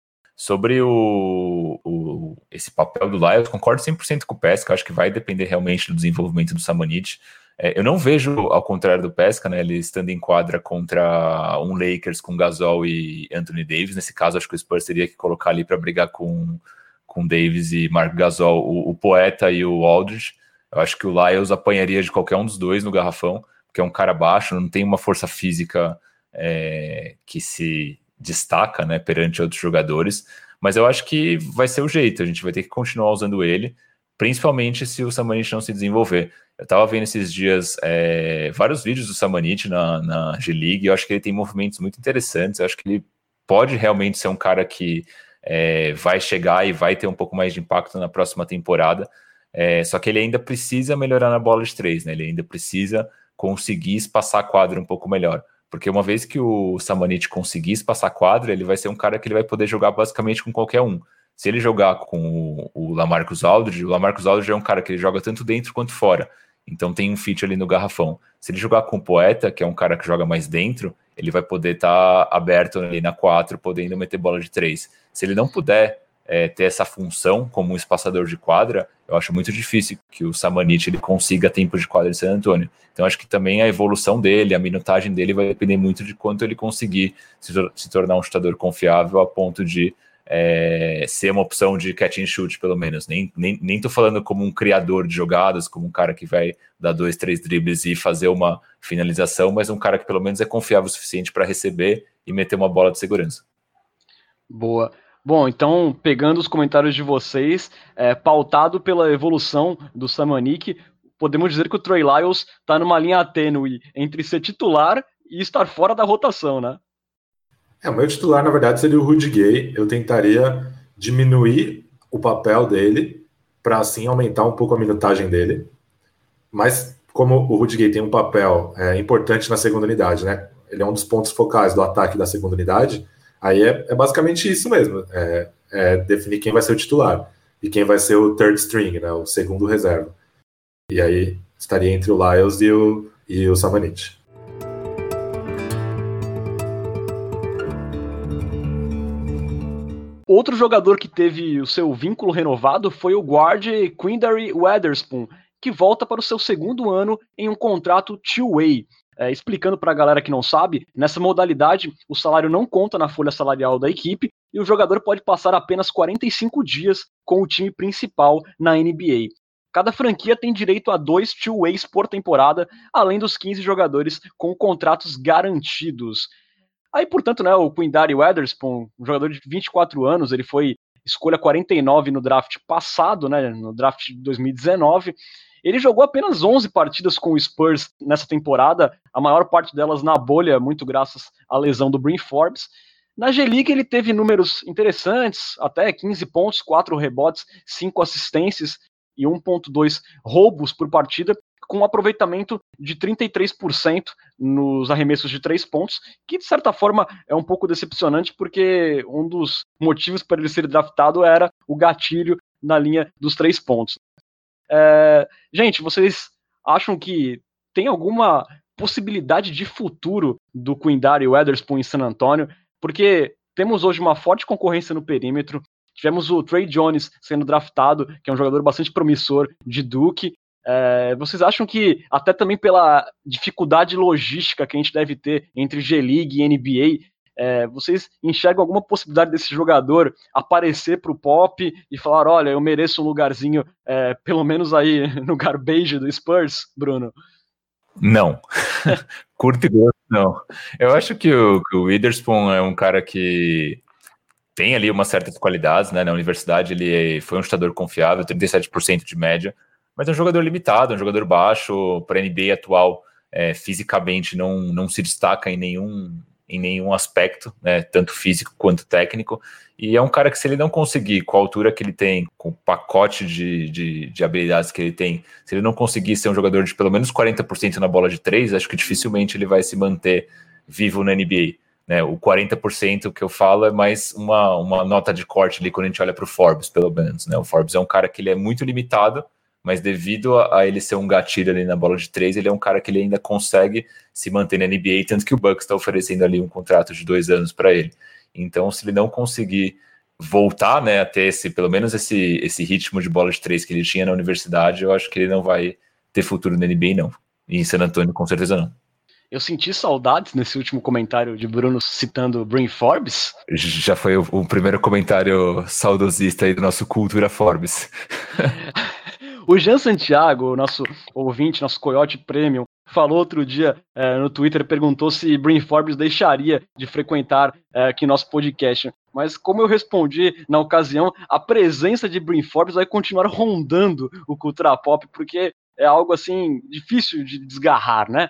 Sobre o, o, esse papel do Lyles, concordo 100% com o Pesca, acho que vai depender realmente do desenvolvimento do Samanit. É, eu não vejo, ao contrário do Pesca, né, ele estando em quadra contra um Lakers com Gasol e Anthony Davis. Nesse caso, acho que o Spurs teria que colocar ali para brigar com, com Davis e Mark Gasol, o, o, Poeta e o Aldridge. Eu acho que o Lyles apanharia de qualquer um dos dois no garrafão, porque é um cara baixo, não tem uma força física é, que se destaca, né, perante outros jogadores, mas eu acho que vai ser o jeito, a gente vai ter que continuar usando ele, principalmente se o Samanit não se desenvolver. Eu estava vendo esses dias é, vários vídeos do Samanit na, na G-League, eu acho que ele tem movimentos muito interessantes, eu acho que ele pode realmente ser um cara que é, vai chegar e vai ter um pouco mais de impacto na próxima temporada, é, só que ele ainda precisa melhorar na bola de três, né? Ele ainda precisa conseguir espaçar a quadra um pouco melhor. Porque uma vez que o Samanit conseguisse passar quadra, ele vai ser um cara que ele vai poder jogar basicamente com qualquer um. Se ele jogar com o Lamarcus Aldridge, o Lamarcus Aldridge é um cara que ele joga tanto dentro quanto fora. Então tem um fit ali no garrafão. Se ele jogar com o Poeta, que é um cara que joga mais dentro, ele vai poder estar tá aberto ali na 4, podendo meter bola de 3. Se ele não puder é, ter essa função como um espaçador de quadra, eu acho muito difícil que o Samanit ele consiga tempo de quadra de San Antonio. Então acho que também a evolução dele, a minutagem dele vai depender muito de quanto ele conseguir se, se tornar um chutador confiável a ponto de é, ser uma opção de catch and shoot, pelo menos. Nem, nem, nem tô falando como um criador de jogadas, como um cara que vai dar dois, três dribles e fazer uma finalização, mas um cara que pelo menos é confiável o suficiente para receber e meter uma bola de segurança. Boa. Bom, então, pegando os comentários de vocês, é, pautado pela evolução do Samanik, podemos dizer que o Troy Lyles está numa linha tênue entre ser titular e estar fora da rotação, né? É, o meu titular, na verdade, seria o Rudy Gay. Eu tentaria diminuir o papel dele para assim aumentar um pouco a minutagem dele. Mas como o Rudy Gay tem um papel é, importante na segunda unidade, né? Ele é um dos pontos focais do ataque da segunda unidade Aí é, é basicamente isso mesmo, é, é, definir quem vai ser o titular e quem vai ser o third string, né, o segundo reserva. E aí estaria entre o Lyles e o, e o Samanit. Outro jogador que teve o seu vínculo renovado foi o guard Quindary Weatherspoon, que volta para o seu segundo ano em um contrato two-way. É, explicando para a galera que não sabe, nessa modalidade o salário não conta na folha salarial da equipe e o jogador pode passar apenas 45 dias com o time principal na NBA. Cada franquia tem direito a dois two-ways por temporada, além dos 15 jogadores com contratos garantidos. Aí, portanto, né, o Quindary Weatherspoon, um jogador de 24 anos, ele foi escolha 49 no draft passado, né, no draft de 2019, ele jogou apenas 11 partidas com o Spurs nessa temporada, a maior parte delas na bolha, muito graças à lesão do Brin Forbes. Na G-League ele teve números interessantes, até 15 pontos, 4 rebotes, 5 assistências e 1.2 roubos por partida, com um aproveitamento de 33% nos arremessos de 3 pontos, que de certa forma é um pouco decepcionante, porque um dos motivos para ele ser draftado era o gatilho na linha dos 3 pontos. É, gente, vocês acham que tem alguma possibilidade de futuro do Quindary Weatherspoon em San Antonio? Porque temos hoje uma forte concorrência no perímetro. Tivemos o Trey Jones sendo draftado, que é um jogador bastante promissor de Duke. É, vocês acham que, até também pela dificuldade logística que a gente deve ter entre G-League e NBA, é, vocês enxergam alguma possibilidade desse jogador aparecer para o pop e falar: olha, eu mereço um lugarzinho, é, pelo menos aí <laughs> no garbage do Spurs, Bruno? Não. <laughs> Curto e grosso, não. Eu acho que o, que o Witherspoon é um cara que tem ali umas certas qualidades, né? Na universidade ele foi um chutador confiável, 37% de média, mas é um jogador limitado, um jogador baixo, para a NBA atual, é, fisicamente não, não se destaca em nenhum, em nenhum aspecto, né, tanto físico quanto técnico. E é um cara que, se ele não conseguir, com a altura que ele tem, com o pacote de, de, de habilidades que ele tem, se ele não conseguir ser um jogador de pelo menos 40% na bola de três, acho que dificilmente ele vai se manter vivo na NBA. Né, o 40% que eu falo é mais uma, uma nota de corte ali quando a gente olha para o Forbes, pelo menos. Né? O Forbes é um cara que ele é muito limitado, mas devido a, a, ele ser um gatilho ali na bola de três, ele é um cara que ele ainda consegue se manter na NBA, tanto que o Bucks está oferecendo ali um contrato de dois anos para ele. Então, se ele não conseguir voltar, né, a ter esse, pelo menos esse, esse ritmo de bola de três que ele tinha na universidade, eu acho que ele não vai ter futuro na NBA, não. E em San Antonio, com certeza não. Eu senti saudades nesse último comentário de Bruno citando Brain Forbes. Já foi o, o primeiro comentário saudosista aí do nosso Cultura Forbes. <laughs> O Jean Santiago, nosso ouvinte, nosso Coyote Premium, falou outro dia é, no Twitter, perguntou se Brain Forbes deixaria de frequentar é, aqui nosso podcast. Mas como eu respondi na ocasião, a presença de Brain Forbes vai continuar rondando o Cultura Pop, porque é algo assim difícil de desgarrar, né?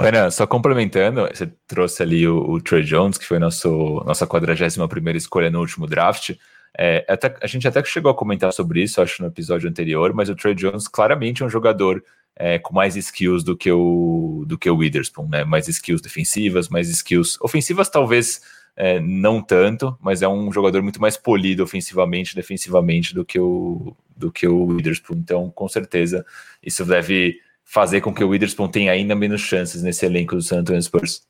Renan, só complementando, você trouxe ali o, o Trey Jones, que foi nosso, nossa 41 primeira escolha no último draft. É, até, a gente até chegou a comentar sobre isso, acho, no episódio anterior, mas o Trey Jones claramente é um jogador é, com mais skills do que o do que o Witherspoon, né? Mais skills defensivas, mais skills ofensivas, talvez é, não tanto, mas é um jogador muito mais polido ofensivamente, defensivamente do que o do que o Witherspoon. Então, com certeza, isso deve fazer com que o Witherspoon tenha ainda menos chances nesse elenco do San Antonio Spurs.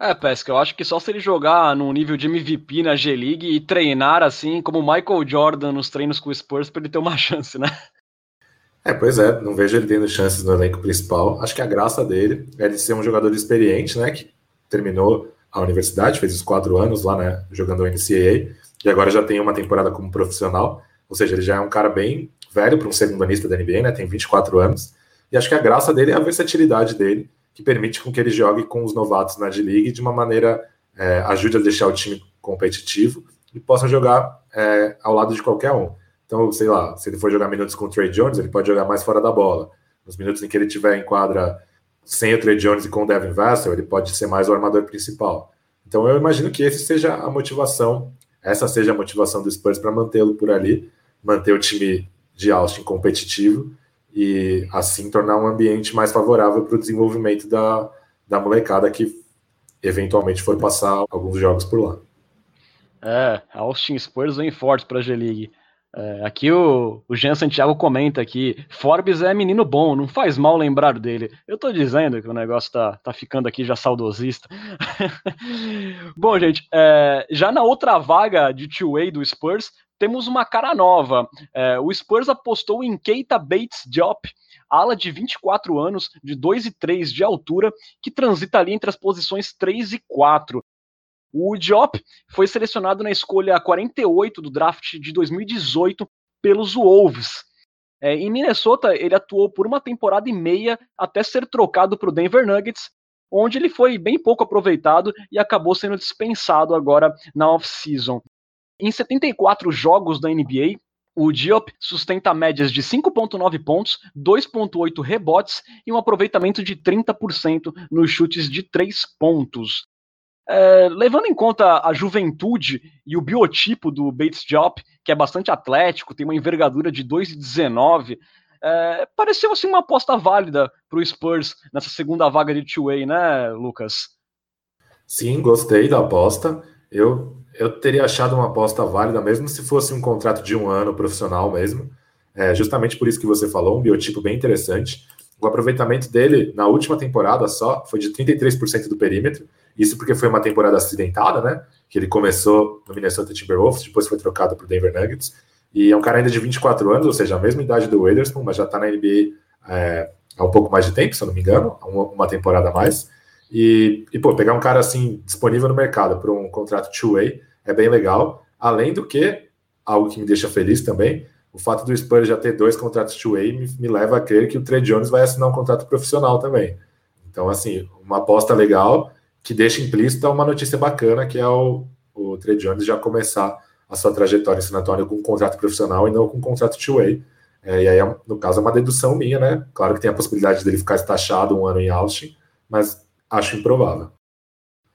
É, Pesca, eu acho que só se ele jogar num nível de MVP na G-League e treinar assim, como Michael Jordan nos treinos com o Spurs, para ele ter uma <laughs> chance, né? É, pois é, não vejo ele tendo chances no elenco principal. Acho que a graça dele é de ser um jogador experiente, né? Que terminou a universidade, fez os quatro anos lá, né? Jogando o NCAA, e agora já tem uma temporada como profissional. Ou seja, ele já é um cara bem velho para um segundanista da NBA, né? Tem 24 anos. E acho que a graça dele é a versatilidade dele que permite com que ele jogue com os novatos na D-League de uma maneira é, ajude a deixar o time competitivo e possa jogar é, ao lado de qualquer um. Então, sei lá, se ele for jogar minutos com o Trey Jones, ele pode jogar mais fora da bola. Nos minutos em que ele tiver em quadra sem o Trey Jones e com o Devin Vassell, ele pode ser mais o armador principal. Então, eu imagino que esse seja a motivação, essa seja a motivação do Spurs para mantê-lo por ali, manter o time de Austin competitivo e assim tornar um ambiente mais favorável para o desenvolvimento da, da molecada que eventualmente for passar alguns jogos por lá. É, Austin Spurs vem forte para a G-League. É, aqui o, o Jean Santiago comenta aqui, Forbes é menino bom, não faz mal lembrar dele. Eu tô dizendo que o negócio tá, tá ficando aqui já saudosista. <laughs> bom, gente, é, já na outra vaga de two-way do Spurs, temos uma cara nova. É, o Spurs apostou em Keita Bates Diop, ala de 24 anos, de 2 e 3 de altura, que transita ali entre as posições 3 e 4. O Diop foi selecionado na escolha 48 do draft de 2018 pelos Wolves. É, em Minnesota, ele atuou por uma temporada e meia até ser trocado para o Denver Nuggets, onde ele foi bem pouco aproveitado e acabou sendo dispensado agora na off-season. Em 74 jogos da NBA, o Diop sustenta médias de 5,9 pontos, 2,8 rebotes e um aproveitamento de 30% nos chutes de 3 pontos. É, levando em conta a juventude e o biotipo do Bates Diop, que é bastante atlético, tem uma envergadura de 2,19, é, pareceu assim uma aposta válida para o Spurs nessa segunda vaga de two-way, né, Lucas? Sim, gostei da aposta. Eu eu teria achado uma aposta válida, mesmo se fosse um contrato de um ano profissional mesmo. É, justamente por isso que você falou, um biotipo bem interessante. O aproveitamento dele na última temporada só foi de 33% do perímetro. Isso porque foi uma temporada acidentada, né? Que ele começou no Minnesota Timberwolves, depois foi trocado para o Denver Nuggets. E é um cara ainda de 24 anos, ou seja, a mesma idade do Witherspoon, mas já está na NBA é, há um pouco mais de tempo, se eu não me engano, uma, temporada a mais. E, e, pô, pegar um cara assim disponível no mercado para um contrato two-way é bem legal. Além do que, algo que me deixa feliz também, o fato do Spurs já ter dois contratos two-way me, me, leva a crer que o Trey Jones vai assinar um contrato profissional também. Então, assim, uma aposta legal que deixa implícita uma notícia bacana, que é o, o Trey Jones já começar a sua trajetória em San Antonio com um contrato profissional e não com um contrato two-way. É, e aí, no caso, é uma dedução minha, né? Claro que tem a possibilidade dele ficar estachado um ano em Austin, mas acho improvável.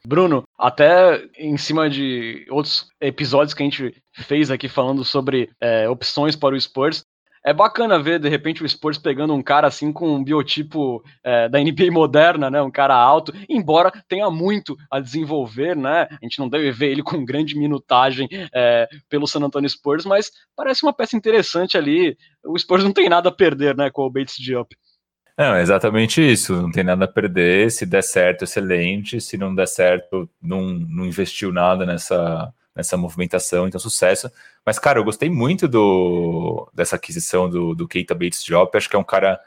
Bruno, até em cima de outros episódios que a gente fez aqui falando sobre é, opções para o Spurs, é bacana ver, de repente, o Spurs pegando um cara assim com um biotipo é, da NBA moderna, né? Um cara alto, embora tenha muito a desenvolver, né? A gente não deve ver ele com grande minutagem é, pelo San Antonio Spurs, mas parece uma peça interessante ali. O Spurs não tem nada a perder, né? Com o Bates Diop. Não, é exatamente isso. Não tem nada a perder. Se der certo, excelente. Se não der certo, não, não investiu nada nessa, nessa movimentação, então sucesso. Mas, cara, eu gostei muito do, dessa aquisição do, do Keita Bates Job. Acho que é um cara.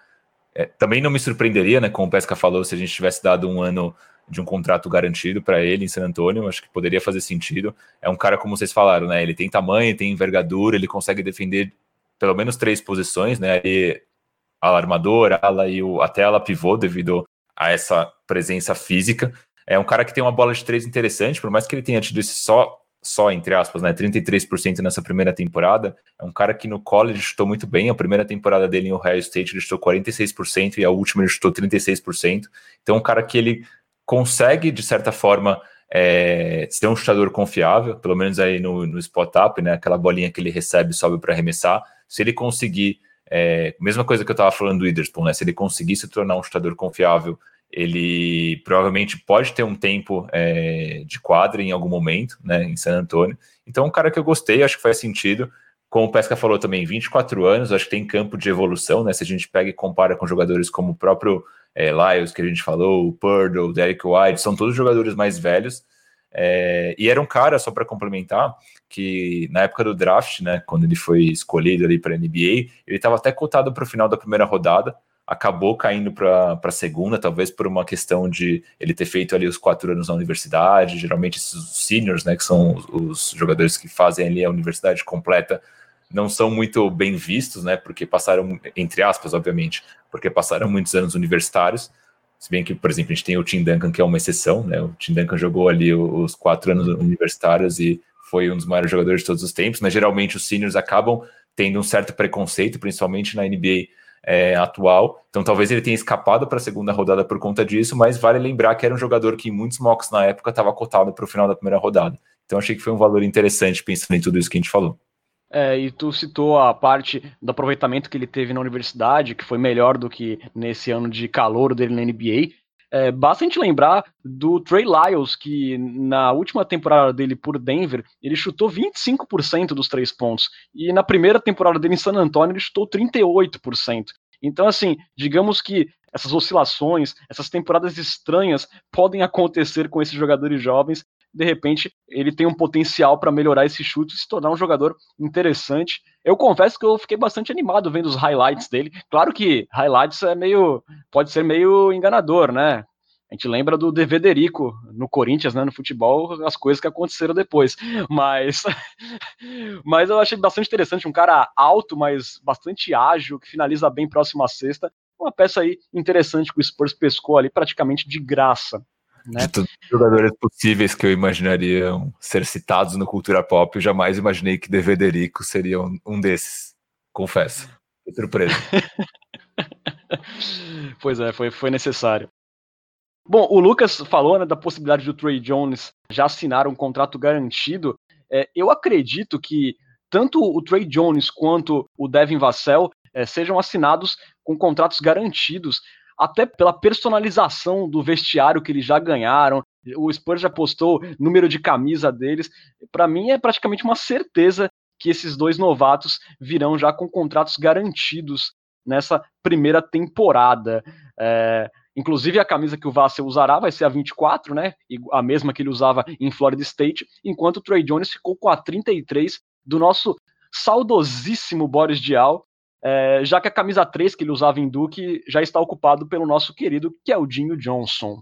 É, também não me surpreenderia, né? Como o Pesca falou, se a gente tivesse dado um ano de um contrato garantido para ele em San Antonio, acho que poderia fazer sentido. É um cara, como vocês falaram, né? Ele tem tamanho, tem envergadura, ele consegue defender pelo menos três posições, né? Ala armador, ala e o, até ala pivô, devido a essa presença física. É um cara que tem uma bola de três interessante, por mais que ele tenha tido esse só, só entre aspas, né, 33% nessa primeira temporada. É um cara que no college chutou muito bem. A primeira temporada dele em Ohio State ele chutou 46% e a última ele chutou 36%. Então, é um cara que ele consegue, de certa forma, é, ser um chutador confiável, pelo menos aí no, no spot-up, né, aquela bolinha que ele recebe sobe para arremessar. Se ele conseguir é, mesma coisa que eu estava falando do Witherspoon, né? Se ele conseguir se tornar um chutador confiável, ele provavelmente pode ter um tempo é, de quadra em algum momento, né? Em San Antonio. Então, um cara que eu gostei, acho que faz sentido. Como o Pesca falou também, 24 anos, acho que tem campo de evolução, né? Se a gente pega e compara com jogadores como o próprio é, Lyles, que a gente falou, o Purdle, o Derek White, são todos jogadores mais velhos. É, e era um cara, só para complementar, que na época do draft, né, quando ele foi escolhido ali para NBA, ele estava até cotado para o final da primeira rodada, acabou caindo para a segunda, talvez por uma questão de ele ter feito ali os quatro anos na universidade. Geralmente, esses seniors, né, que são os, os jogadores que fazem ali a universidade completa, não são muito bem vistos, né, porque passaram, entre aspas, obviamente, porque passaram muitos anos universitários. Se bem que, por exemplo, a gente tem o Tim Duncan, que é uma exceção, né? O Tim Duncan jogou ali os quatro anos universitários e foi um dos maiores jogadores de todos os tempos, mas geralmente os seniors acabam tendo um certo preconceito, principalmente na NBA é, atual. Então talvez ele tenha escapado para a segunda rodada por conta disso, mas vale lembrar que era um jogador que em muitos mocks na época estava cotado para o final da primeira rodada. Então achei que foi um valor interessante pensando em tudo isso que a gente falou. É, e tu citou a parte do aproveitamento que ele teve na universidade, que foi melhor do que nesse ano de calor dele na NBA. É, basta a gente lembrar do Trey Lyles, que na última temporada dele por Denver, ele chutou 25% dos três pontos. E na primeira temporada dele em San Antonio, ele chutou 38%. Então, assim, digamos que essas oscilações, essas temporadas estranhas podem acontecer com esses jogadores jovens, de repente ele tem um potencial para melhorar esse chute e se tornar um jogador interessante. Eu confesso que eu fiquei bastante animado vendo os highlights dele. Claro que highlights é meio pode ser meio enganador, né? A gente lembra do Devederico no Corinthians, né, no futebol, as coisas que aconteceram depois. Mas, <laughs> mas eu achei bastante interessante, um cara alto, mas bastante ágil, que finaliza bem próximo à cesta. Uma peça aí interessante que o Spurs pescou ali praticamente de graça. Né? De todos os jogadores possíveis que eu imaginaria ser citados no Cultura Pop, eu jamais imaginei que Devederico seria um, um desses. Confesso. Fiquei surpreso. <laughs> pois é, foi, foi necessário. Bom, o Lucas falou né, da possibilidade do Trey Jones já assinar um contrato garantido. É, eu acredito que tanto o Trey Jones quanto o Devin Vassell é, sejam assinados com contratos garantidos, até pela personalização do vestiário que eles já ganharam. O Spurs já postou número de camisa deles. Para mim é praticamente uma certeza que esses dois novatos virão já com contratos garantidos nessa primeira temporada. É, Inclusive, a camisa que o Vassell usará vai ser a 24, né? A mesma que ele usava em Florida State, enquanto o Trey Jones ficou com a 33 do nosso saudosíssimo Boris Dial, é, já que a camisa 3 que ele usava em Duke já está ocupado pelo nosso querido Keldinho Johnson.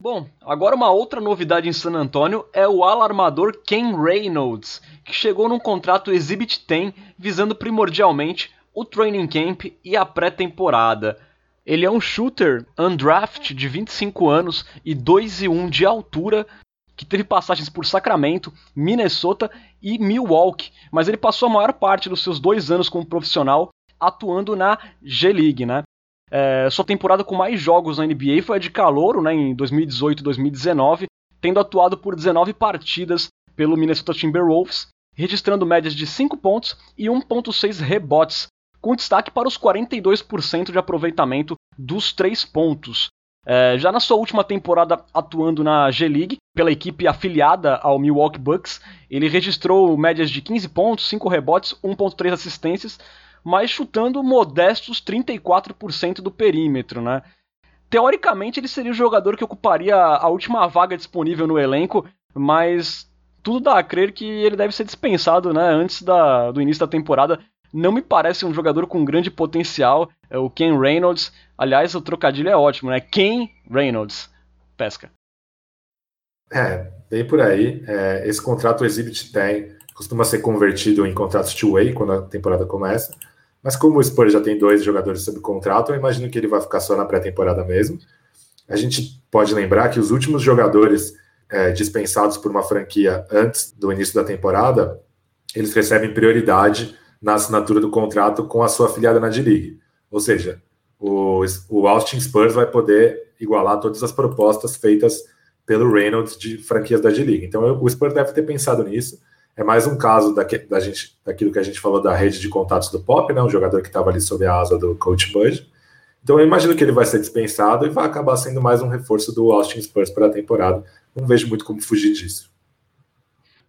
Bom, agora uma outra novidade em San Antonio é o alarmador Ken Reynolds, que chegou num contrato Exhibit 10 visando primordialmente o training camp e a pré-temporada. Ele é um shooter undraft de 25 anos e 2 e 1 de altura, que teve passagens por Sacramento, Minnesota e Milwaukee, mas ele passou a maior parte dos seus dois anos como profissional atuando na G-League, né? É, sua temporada com mais jogos na NBA foi a de calouro, né, em 2018 e 2019, tendo atuado por 19 partidas pelo Minnesota Timberwolves, registrando médias de 5 pontos e 1.6 rebotes com destaque para os 42% de aproveitamento dos três pontos. É, já na sua última temporada atuando na G-League, pela equipe afiliada ao Milwaukee Bucks, ele registrou médias de 15 pontos, 5 rebotes, 1.3 assistências, mas chutando modestos 34% do perímetro, né? Teoricamente, ele seria o jogador que ocuparia a última vaga disponível no elenco, mas tudo dá a crer que ele deve ser dispensado né, antes da, do início da temporada, não me parece um jogador com grande potencial. É o Ken Reynolds. Aliás, o trocadilho é ótimo, né? Ken Reynolds. Pesca. É, bem por aí. É, esse contrato Exhibit tem costuma ser convertido em contratos two-way quando a temporada começa. Mas como o Spurs já tem dois jogadores sob contrato, eu imagino que ele vai ficar só na pré-temporada mesmo. A gente pode lembrar que os últimos jogadores é, dispensados por uma franquia antes do início da temporada, eles recebem prioridade na assinatura do contrato com a sua afiliada na D-League. Ou seja, o, o Austin Spurs vai poder igualar todas as propostas feitas pelo Reynolds de franquias da D-League. Então o Spurs deve ter pensado nisso. É mais um caso da gente, daquilo que a gente falou da rede de contatos do Pop, né? um jogador que estava ali sob a asa do Coach Bud. Então eu imagino que ele vai ser dispensado e vai acabar sendo mais um reforço do Austin Spurs para a temporada. Não vejo muito como fugir disso.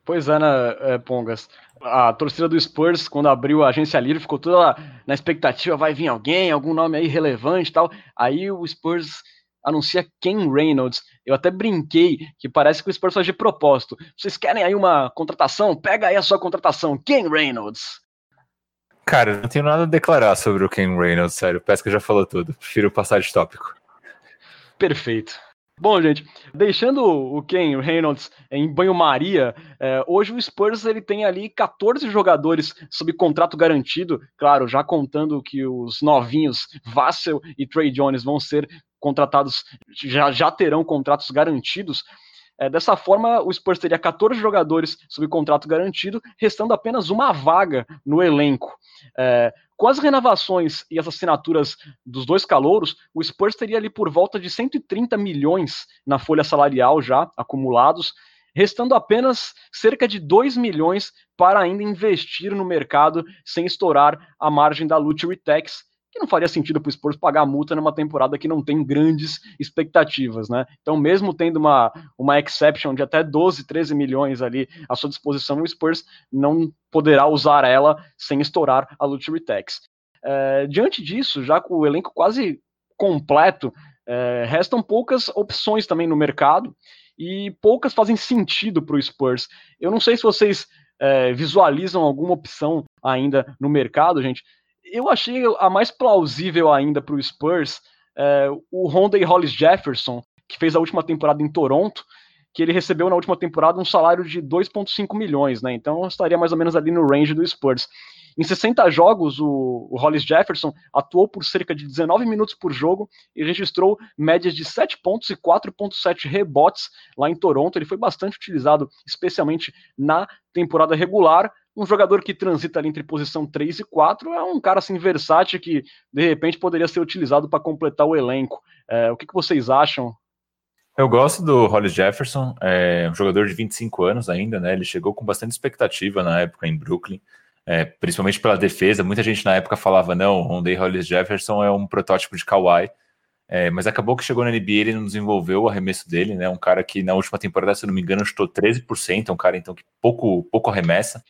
Pois é, né, é, Pongas? a torcida do Spurs, quando abriu a agência livre, ficou toda na expectativa, vai vir alguém, algum nome aí relevante e tal. Aí o Spurs anuncia Ken Reynolds. Eu até brinquei que parece que o Spurs faz de propósito. Vocês querem aí uma contratação? Pega aí a sua contratação, Ken Reynolds. Cara, eu não tenho nada a declarar sobre o Ken Reynolds, sério. O Pesca já falou tudo. Prefiro passar de tópico. Perfeito. Bom, gente, deixando o Ken Reynolds em banho-maria, é, hoje o Spurs ele tem ali 14 jogadores sob contrato garantido, claro, já contando que os novinhos Vassell e Trey Jones vão ser contratados, já, já terão contratos garantidos. É, dessa forma, o Spurs teria 14 jogadores sob contrato garantido, restando apenas uma vaga no elenco. É, com as renovações e as assinaturas dos dois calouros, o Spurs teria ali por volta de 130 milhões na folha salarial já acumulados, restando apenas cerca de 2 milhões para ainda investir no mercado sem estourar a margem da Luxury Tax, que não faria sentido para o Spurs pagar multa numa temporada que não tem grandes expectativas, né? Então, mesmo tendo uma, uma exception de até 12, 13 milhões ali à sua disposição, o Spurs não poderá usar ela sem estourar a luxury tax. É, diante disso, já com o elenco quase completo, É, restam poucas opções também no mercado e poucas fazem sentido para o Spurs. Eu não sei se vocês é, visualizam alguma opção ainda no mercado, gente. Eu achei a mais plausível ainda para o Spurs é, o Rondé Hollis Jefferson, que fez a última temporada em Toronto, que ele recebeu na última temporada um salário de 2,5 milhões, né? Então estaria mais ou menos ali no range do Spurs. Em 60 jogos, o, o Hollis Jefferson atuou por cerca de 19 minutos por jogo e registrou médias de 7 pontos e 4,7 rebotes lá em Toronto. Ele foi bastante utilizado, especialmente na temporada regular. Um jogador que transita ali entre posição 3 e 4 é um cara assim versátil que de repente poderia ser utilizado para completar o elenco. É, o que, que vocês acham eu gosto do Hollis Jefferson, é um jogador de 25 anos ainda, né? Ele chegou com bastante expectativa na época em Brooklyn é, principalmente pela defesa. Muita gente na época falava: não, o Rondé Hollis Jefferson é um protótipo de Kawhi. É, mas acabou que chegou na NBA ele não desenvolveu o arremesso dele, né? Um cara que na última temporada, se não me engano, chutou 13%, é um cara então que pouco, pouco arremessa.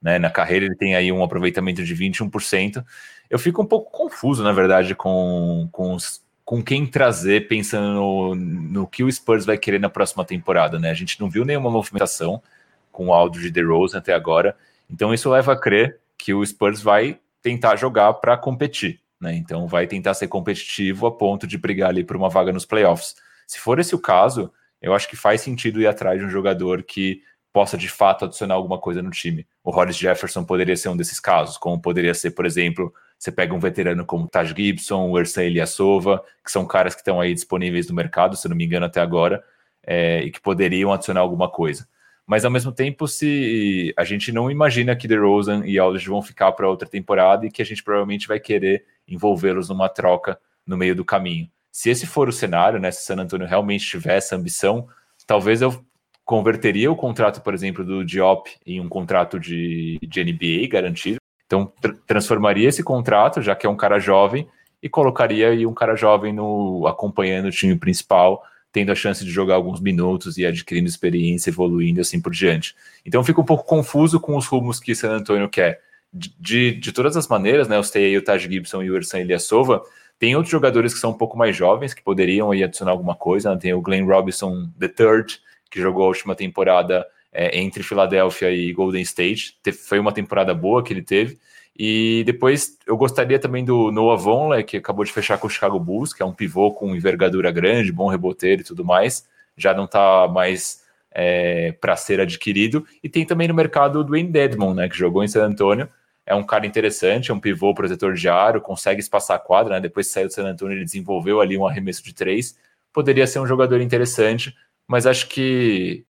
Né? Na carreira ele tem aí um aproveitamento de 21%. Eu fico um pouco confuso, na verdade, com, com, os, com quem trazer, pensando no, no, que o Spurs vai querer na próxima temporada, né? A gente não viu nenhuma movimentação com o Aldo de DeRozan até agora. Então isso leva a crer que o Spurs vai tentar jogar para competir, né? Então vai tentar ser competitivo a ponto de brigar ali por uma vaga nos playoffs. Se for esse o caso, eu acho que faz sentido ir atrás de um jogador que possa de fato adicionar alguma coisa no time. O Hollis Jefferson poderia ser um desses casos, como poderia ser, por exemplo, você pega um veterano como Taj Gibson, o Ersan Ilyasova, que são caras que estão aí disponíveis no mercado, se não me engano, até agora, é, e que poderiam adicionar alguma coisa mas ao mesmo tempo, se a gente não imagina que DeRozan e Aldridge vão ficar para outra temporada e que a gente provavelmente vai querer envolvê-los numa troca no meio do caminho. Se esse for o cenário, né, se San Antonio realmente tiver essa ambição, talvez eu converteria o contrato, por exemplo, do Diop em um contrato de, de NBA garantido. Então, tr transformaria esse contrato, já que é um cara jovem, e colocaria aí um cara jovem no acompanhando o time principal tendo a chance de jogar alguns minutos e adquirindo experiência, evoluindo assim por diante. Então eu fico um pouco confuso com os rumos que San Antonio quer. De, de, de todas as maneiras, né, citei aí o Taj Gibson e o Ersan Ilyasova, tem outros jogadores que são um pouco mais jovens, que poderiam aí adicionar alguma coisa, né? tem o Glenn Robinson III, que jogou a última temporada é, entre Filadélfia e Golden State, foi uma temporada boa que ele teve, e depois eu gostaria também do Noah Vonleh, que acabou de fechar com o Chicago Bulls, que é um pivô com envergadura grande, bom reboteiro e tudo mais. Já não está mais é, para ser adquirido. E tem também no mercado o Dwayne Dedmon, né, que jogou em San Antonio. É um cara interessante, é um pivô protetor de aro, consegue espaçar a quadra, né? Depois que saiu do San Antonio, ele desenvolveu ali um arremesso de três. Poderia ser um jogador interessante, mas acho que.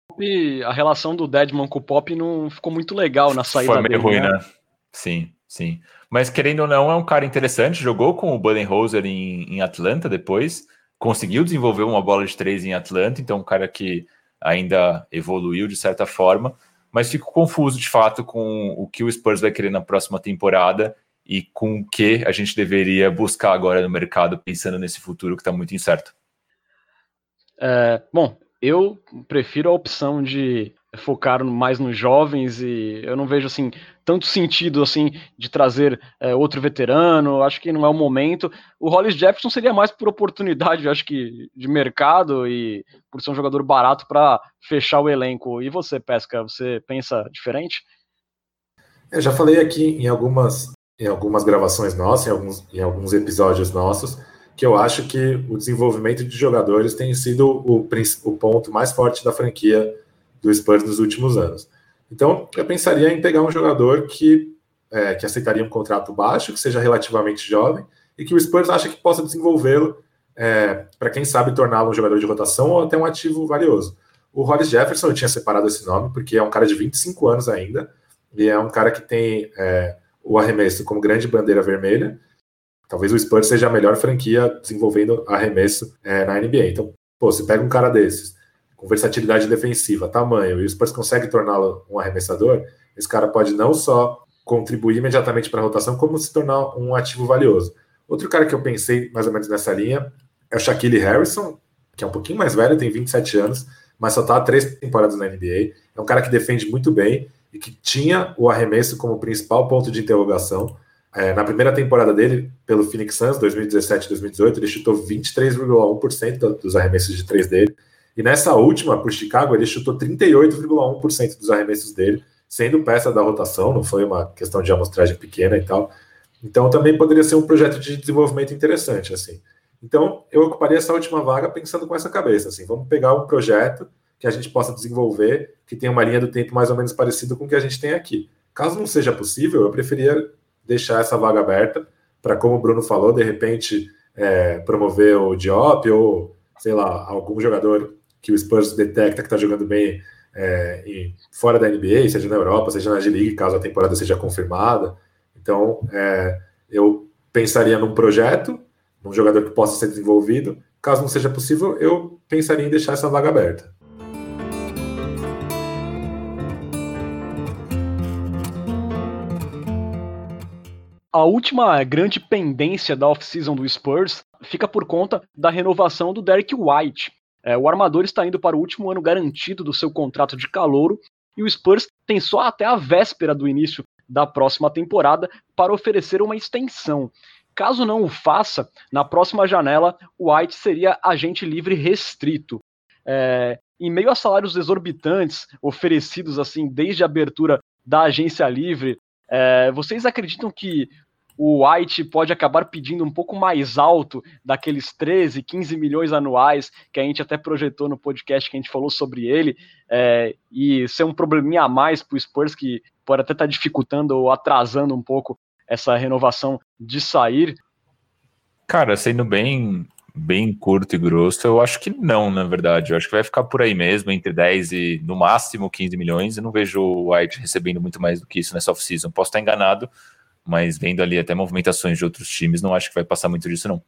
a relação do Dedmon com o Pop não ficou muito legal na saída Foi meio dele, ruim, né? né? Sim. Sim. Mas querendo ou não, é um cara interessante. Jogou com o Budenholzer em, em Atlanta depois. Conseguiu desenvolver uma bola de três em Atlanta. Então, um cara que ainda evoluiu de certa forma. Mas fico confuso de fato com o que o Spurs vai querer na próxima temporada e com o que a gente deveria buscar agora no mercado, pensando nesse futuro que está muito incerto. É, bom, eu prefiro a opção de focar mais nos jovens e eu não vejo assim tanto sentido assim de trazer é, outro veterano. Acho que não é o momento. O Hollis Jefferson seria mais por oportunidade, acho que de mercado e por ser um jogador barato para fechar o elenco. E você, Pesca, você pensa diferente? Eu já falei aqui em algumas em algumas gravações nossas, em alguns, em alguns episódios nossos, que eu acho que o desenvolvimento de jogadores tem sido o, o ponto mais forte da franquia do Spurs nos últimos anos. Então, eu pensaria em pegar um jogador que, é, que aceitaria um contrato baixo, que seja relativamente jovem, e que o Spurs acha que possa desenvolvê-lo é, para, quem sabe, torná-lo um jogador de rotação ou até um ativo valioso. O Hollis Jefferson, eu tinha separado esse nome, porque é um cara de 25 anos ainda, e é um cara que tem é, o arremesso como grande bandeira vermelha. Talvez o Spurs seja a melhor franquia desenvolvendo arremesso é, na NBA. Então, pô, você pega um cara desses, com versatilidade defensiva, tamanho, e o Spurs consegue torná-lo um arremessador, esse cara pode não só contribuir imediatamente para a rotação, como se tornar um ativo valioso. Outro cara que eu pensei mais ou menos nessa linha é o Shaquille Harrison, que é um pouquinho mais velho, tem 27 anos, mas só está há três temporadas na NBA. É um cara que defende muito bem e que tinha o arremesso como principal ponto de interrogação. É, na primeira temporada dele, pelo Phoenix Suns, 2017-2018, ele chutou 23,1% dos arremessos de três dele. E nessa última, o Chicago, ele chutou 38,1% dos arremessos dele, sendo peça da rotação, não foi uma questão de amostragem pequena e tal. Então também poderia ser um projeto de desenvolvimento interessante, assim. Então eu ocuparia essa última vaga pensando com essa cabeça, assim, vamos pegar um projeto que a gente possa desenvolver, que tenha uma linha do tempo mais ou menos parecida com o que a gente tem aqui. Caso não seja possível, eu preferia deixar essa vaga aberta para, como o Bruno falou, de repente é, promover o Diop ou, sei lá, algum jogador que o Spurs detecta que está jogando bem é, fora da NBA, seja na Europa, seja na G-League, caso a temporada seja confirmada. Então, é, eu pensaria num projeto, num jogador que possa ser desenvolvido. Caso não seja possível, eu pensaria em deixar essa vaga aberta. A última grande pendência da off-season do Spurs fica por conta da renovação do Derek White. É, o armador está indo para o último ano garantido do seu contrato de calouro e o Spurs tem só até a véspera do início da próxima temporada para oferecer uma extensão. Caso não o faça, na próxima janela, o White seria agente livre restrito. É, em meio a salários exorbitantes oferecidos assim desde a abertura da agência livre, é, vocês acreditam que o White pode acabar pedindo um pouco mais alto daqueles 13, 15 milhões anuais que a gente até projetou no podcast que a gente falou sobre ele, é, e ser um probleminha a mais para o Spurs que pode até estar tá dificultando ou atrasando um pouco essa renovação de sair? Cara, sendo bem bem curto e grosso, eu acho que não, na verdade. Eu acho que vai ficar por aí mesmo, entre 10 e no máximo 15 milhões. Eu não vejo o White recebendo muito mais do que isso nessa off-season. Posso estar enganado, mas vendo ali até movimentações de outros times, não acho que vai passar muito disso, não.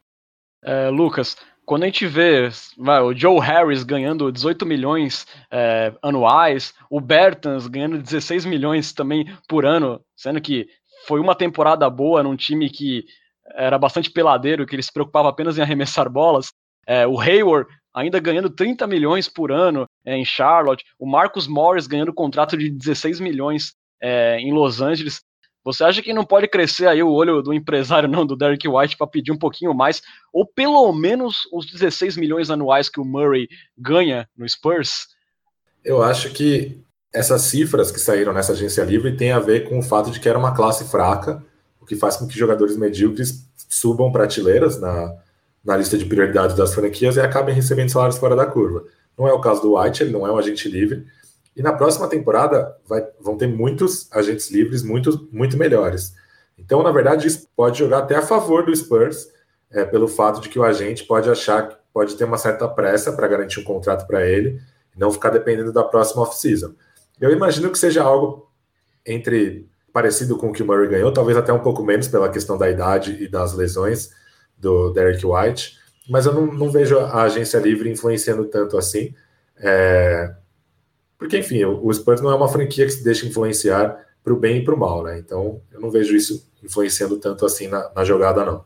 É, Lucas, quando a gente vê vai, o Joe Harris ganhando 18 milhões é, anuais, o Bertans ganhando 16 milhões também por ano, sendo que foi uma temporada boa num time que era bastante peladeiro, que ele se preocupava apenas em arremessar bolas. É, o Hayward ainda ganhando 30 milhões por ano é, em Charlotte, o Marcus Morris ganhando contrato de 16 milhões é, em Los Angeles. Você acha que não pode crescer aí o olho do empresário, não, do Derek White, para pedir um pouquinho mais, ou pelo menos os 16 milhões anuais que o Murray ganha no Spurs? Eu acho que essas cifras que saíram nessa agência livre têm a ver com o fato de que era uma classe fraca, o que faz com que jogadores medíocres subam prateleiras na, na lista de prioridades das franquias e acabem recebendo salários fora da curva. Não é o caso do White, ele não é um agente livre, e na próxima temporada vai, vão ter muitos agentes livres muito, muito melhores. Então, na verdade, isso pode jogar até a favor do Spurs, é, pelo fato de que o agente pode achar que pode ter uma certa pressa para garantir um contrato para ele e não ficar dependendo da próxima off-season. Eu imagino que seja algo entre parecido com o que o Murray ganhou, talvez até um pouco menos pela questão da idade e das lesões do Derek White, mas eu não, não vejo a agência livre influenciando tanto assim. É, porque, enfim, o Spurs não é uma franquia que se deixa influenciar para o bem e para o mal, né? Então, eu não vejo isso influenciando tanto assim na, na jogada, não.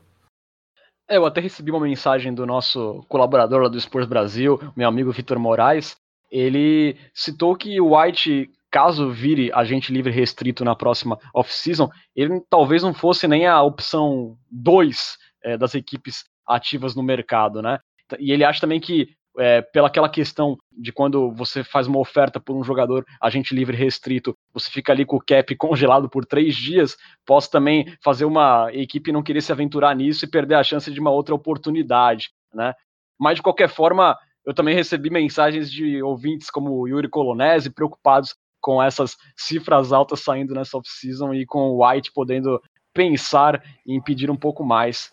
É, eu até recebi uma mensagem do nosso colaborador lá do Spurs Brasil, meu amigo Vitor Moraes. Ele citou que o White, caso vire agente livre restrito na próxima off-season, ele talvez não fosse nem a opção 2 é, das equipes ativas no mercado, né? E ele acha também que é, pela aquela questão de quando você faz uma oferta por um jogador agente livre restrito, você fica ali com o cap congelado por três dias, posso também fazer uma equipe não querer se aventurar nisso e perder a chance de uma outra oportunidade, né? Mas de qualquer forma, eu também recebi mensagens de ouvintes como Yuri Colonese preocupados com essas cifras altas saindo nessa off-season e com o White podendo pensar em pedir um pouco mais.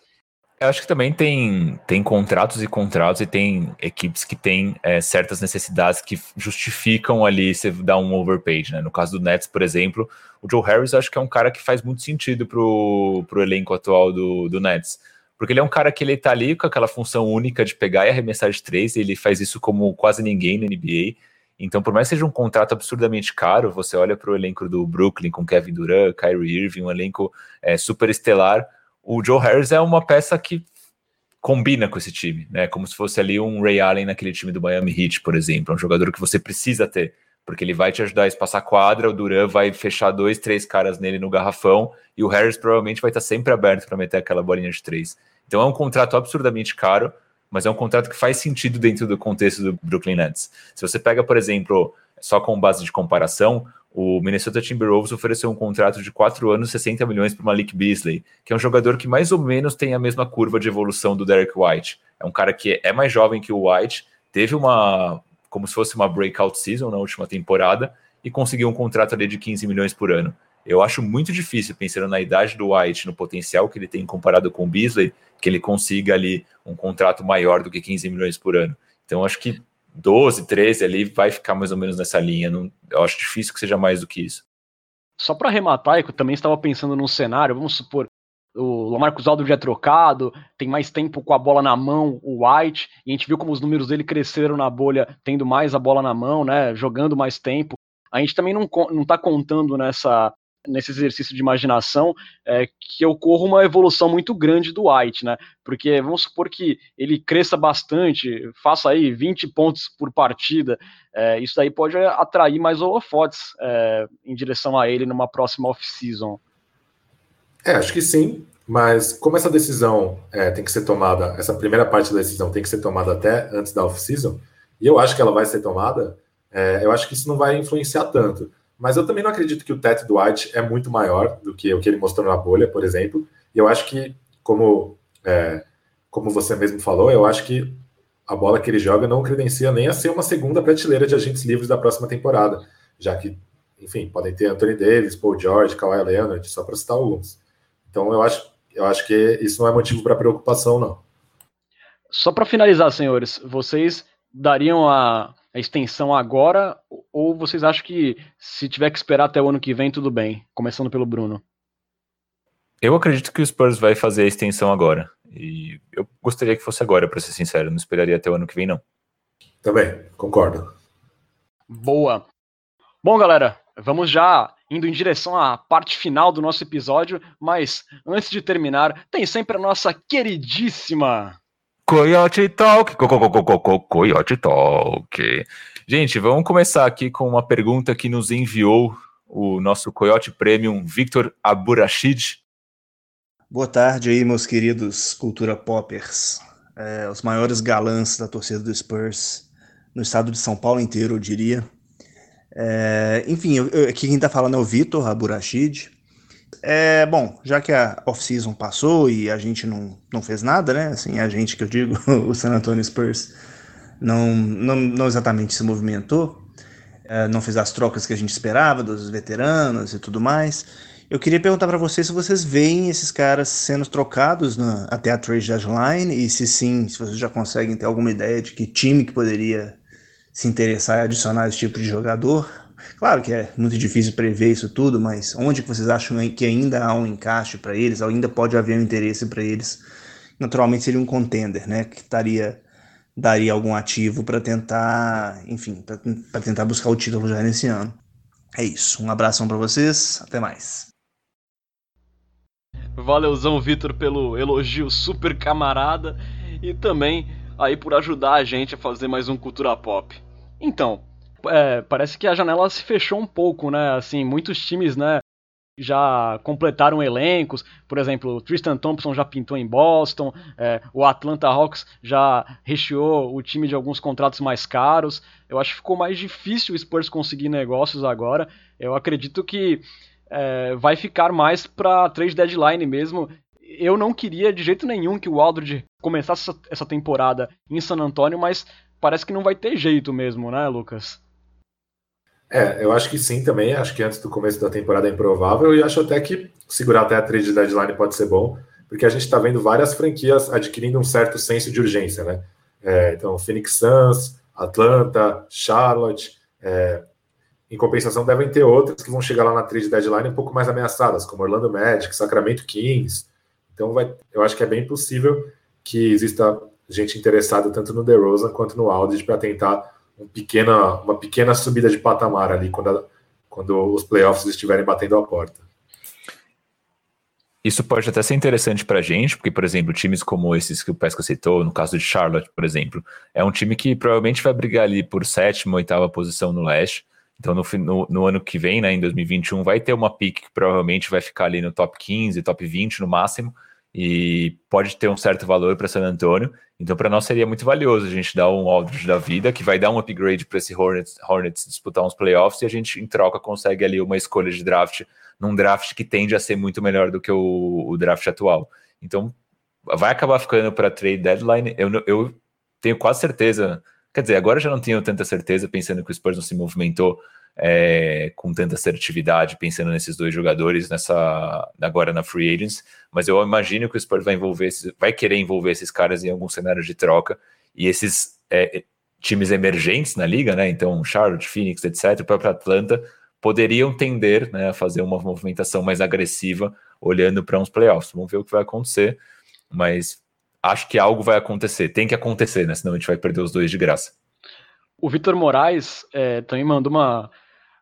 Eu acho que também tem, tem contratos e contratos e tem equipes que têm é, certas necessidades que justificam ali você dar um overpage, né? No caso do Nets, por exemplo, o Joe Harris acho que é um cara que faz muito sentido pro, pro elenco atual do, do Nets. Porque ele é um cara que ele tá ali com aquela função única de pegar e arremessar de três, ele faz isso como quase ninguém na NBA. Então, por mais que seja um contrato absurdamente caro, você olha para o elenco do Brooklyn com Kevin Durant, Kyrie Irving, um elenco é, super estelar o Joe Harris é uma peça que combina com esse time, né? Como se fosse ali um Ray Allen naquele time do Miami Heat, por exemplo, é um jogador que você precisa ter porque ele vai te ajudar a espaçar quadra, o Duran vai fechar dois, três caras nele no garrafão, e o Harris provavelmente vai estar sempre aberto para meter aquela bolinha de três. Então é um contrato absurdamente caro, mas é um contrato que faz sentido dentro do contexto do Brooklyn Nets. Se você pega, por exemplo, só com base de comparação, o Minnesota Timberwolves ofereceu um contrato de 4 anos, 60 milhões para o Malik Beasley, que é um jogador que mais ou menos tem a mesma curva de evolução do Derek White. É um cara que é mais jovem que o White, teve uma, como se fosse uma breakout season na última temporada e conseguiu um contrato ali de 15 milhões por ano. Eu acho muito difícil, pensando na idade do White, no potencial que ele tem comparado com o Beasley, que ele consiga ali um contrato maior do que 15 milhões por ano. Então, acho que 12, 13 ali vai ficar mais ou menos nessa linha. Não, eu acho difícil que seja mais do que isso. Só para arrematar, eu também estava pensando num cenário, vamos supor, o Lamarcus Aldridge é trocado, tem mais tempo com a bola na mão, o White, e a gente viu como os números dele cresceram na bolha, tendo mais a bola na mão, né, jogando mais tempo. A gente também não, não tá contando nessa nesse exercício de imaginação é, que ocorra uma evolução muito grande do White, né? Porque vamos supor que ele cresça bastante, faça aí 20 pontos por partida, é, isso aí pode atrair mais holofotes é, em direção a ele numa próxima off-season. É, acho que sim, mas como essa decisão é, tem que ser tomada, essa primeira parte da decisão tem que ser tomada até antes da off-season, e eu acho que ela vai ser tomada, é, eu acho que isso não vai influenciar tanto. Mas eu também não acredito que o teto do White é muito maior do que o que ele mostrou na bolha, por exemplo. E eu acho que, como, é, como você mesmo falou, eu acho que a bola que ele joga não credencia nem a ser uma segunda prateleira de agentes livres da próxima temporada, já que, enfim, podem ter Anthony Davis, Paul George, Kawhi Leonard, só para citar alguns. Então eu acho, eu acho que isso não é motivo para preocupação, não. Só para finalizar, senhores, vocês dariam a a extensão agora, ou vocês acham que se tiver que esperar até o ano que vem, tudo bem? Começando pelo Bruno. Eu acredito que o Spurs vai fazer a extensão agora. E eu gostaria que fosse agora, para ser sincero. Não esperaria até o ano que vem, não. Também, concordo. Boa. Bom, galera, vamos já indo em direção à parte final do nosso episódio, mas antes de terminar, tem sempre a nossa queridíssima Coyote Talk, co, co, co, co, Coyote Talk. Gente, vamos começar aqui com uma pergunta que nos enviou o nosso Coyote Premium, Victor Aburachid. Boa tarde aí, meus queridos cultura poppers, é, os maiores galãs da torcida do Spurs no estado de São Paulo inteiro, eu diria. É, enfim, eu, eu, aqui quem está falando é o Vitor Aburachid. É, bom, já que a off-season passou e a gente não, não fez nada, né? Assim, a gente que eu digo, <laughs> o San Antonio Spurs não, não, não exatamente se movimentou, é, não fez as trocas que a gente esperava dos veteranos e tudo mais. Eu queria perguntar para vocês se vocês veem esses caras sendo trocados na, até a trade deadline e se sim, se vocês já conseguem ter alguma ideia de que time que poderia se interessar em adicionar esse tipo de jogador. Claro que é muito difícil prever isso tudo, mas onde que vocês acham que ainda há um encaixe para eles, ainda pode haver um interesse para eles? Naturalmente seria um contender, né, que estaria daria algum ativo para tentar, enfim, para tentar buscar o título já nesse ano. É isso. Um abração para vocês. Até mais. Valeuzão, Vitor, pelo elogio super camarada e também aí por ajudar a gente a fazer mais um Cultura Pop. Então, é, parece que a janela se fechou um pouco, né? Assim, muitos times, né? Já completaram elencos, por exemplo, o Tristan Thompson já pintou em Boston, é, o Atlanta Hawks já recheou o time de alguns contratos mais caros. Eu acho que ficou mais difícil o Spurs conseguir negócios agora. Eu acredito que é, vai ficar mais para trade deadline mesmo. Eu não queria de jeito nenhum que o Aldridge começasse essa, essa temporada em San Antonio, mas parece que não vai ter jeito mesmo, né, Lucas? É, eu acho que sim também. Acho que antes do começo da temporada é improvável e acho até que segurar até a trade deadline pode ser bom, porque a gente está vendo várias franquias adquirindo um certo senso de urgência, né? É, então, Phoenix Suns, Atlanta, Charlotte. É, em compensação, devem ter outras que vão chegar lá na trade deadline um pouco mais ameaçadas, como Orlando Magic, Sacramento Kings. Então, vai, eu acho que é bem possível que exista gente interessada tanto no DeRozan quanto no Aldridge para tentar um pequena, uma pequena subida de patamar ali quando, a, quando os playoffs estiverem batendo a porta. Isso pode até ser interessante para a gente, porque, por exemplo, times como esses que o Pesca citou, no caso de Charlotte, por exemplo, é um time que provavelmente vai brigar ali por sétima, oitava posição no leste. Então, no, no, no, ano que vem, né, em 2021, vai ter uma pick que provavelmente vai ficar ali no top 15, top 20 no máximo, e pode ter um certo valor para San Antonio. Então, para nós seria muito valioso a gente dar um Aldridge da vida, que vai dar um upgrade para esse Hornets, Hornets disputar uns playoffs, e a gente, em troca, consegue ali uma escolha de draft, num draft que tende a ser muito melhor do que o, o draft atual. Então, vai acabar ficando para trade deadline. Eu, eu tenho quase certeza Quer dizer, agora já não tenho tanta certeza, pensando que o Spurs não se movimentou é, com tanta assertividade, pensando nesses dois jogadores nessa agora na Free Agents, mas eu imagino que o Spurs vai envolver, vai querer envolver esses caras em algum cenário de troca, e esses é, times emergentes na liga, né? Então, Charlotte, Phoenix, etc., o próprio Atlanta, poderiam tender né, a fazer uma movimentação mais agressiva, olhando para uns playoffs. Vamos ver o que vai acontecer, mas acho que algo vai acontecer. Tem que acontecer, né? Senão a gente vai perder os dois de graça. O Vitor Moraes é, também mandou uma,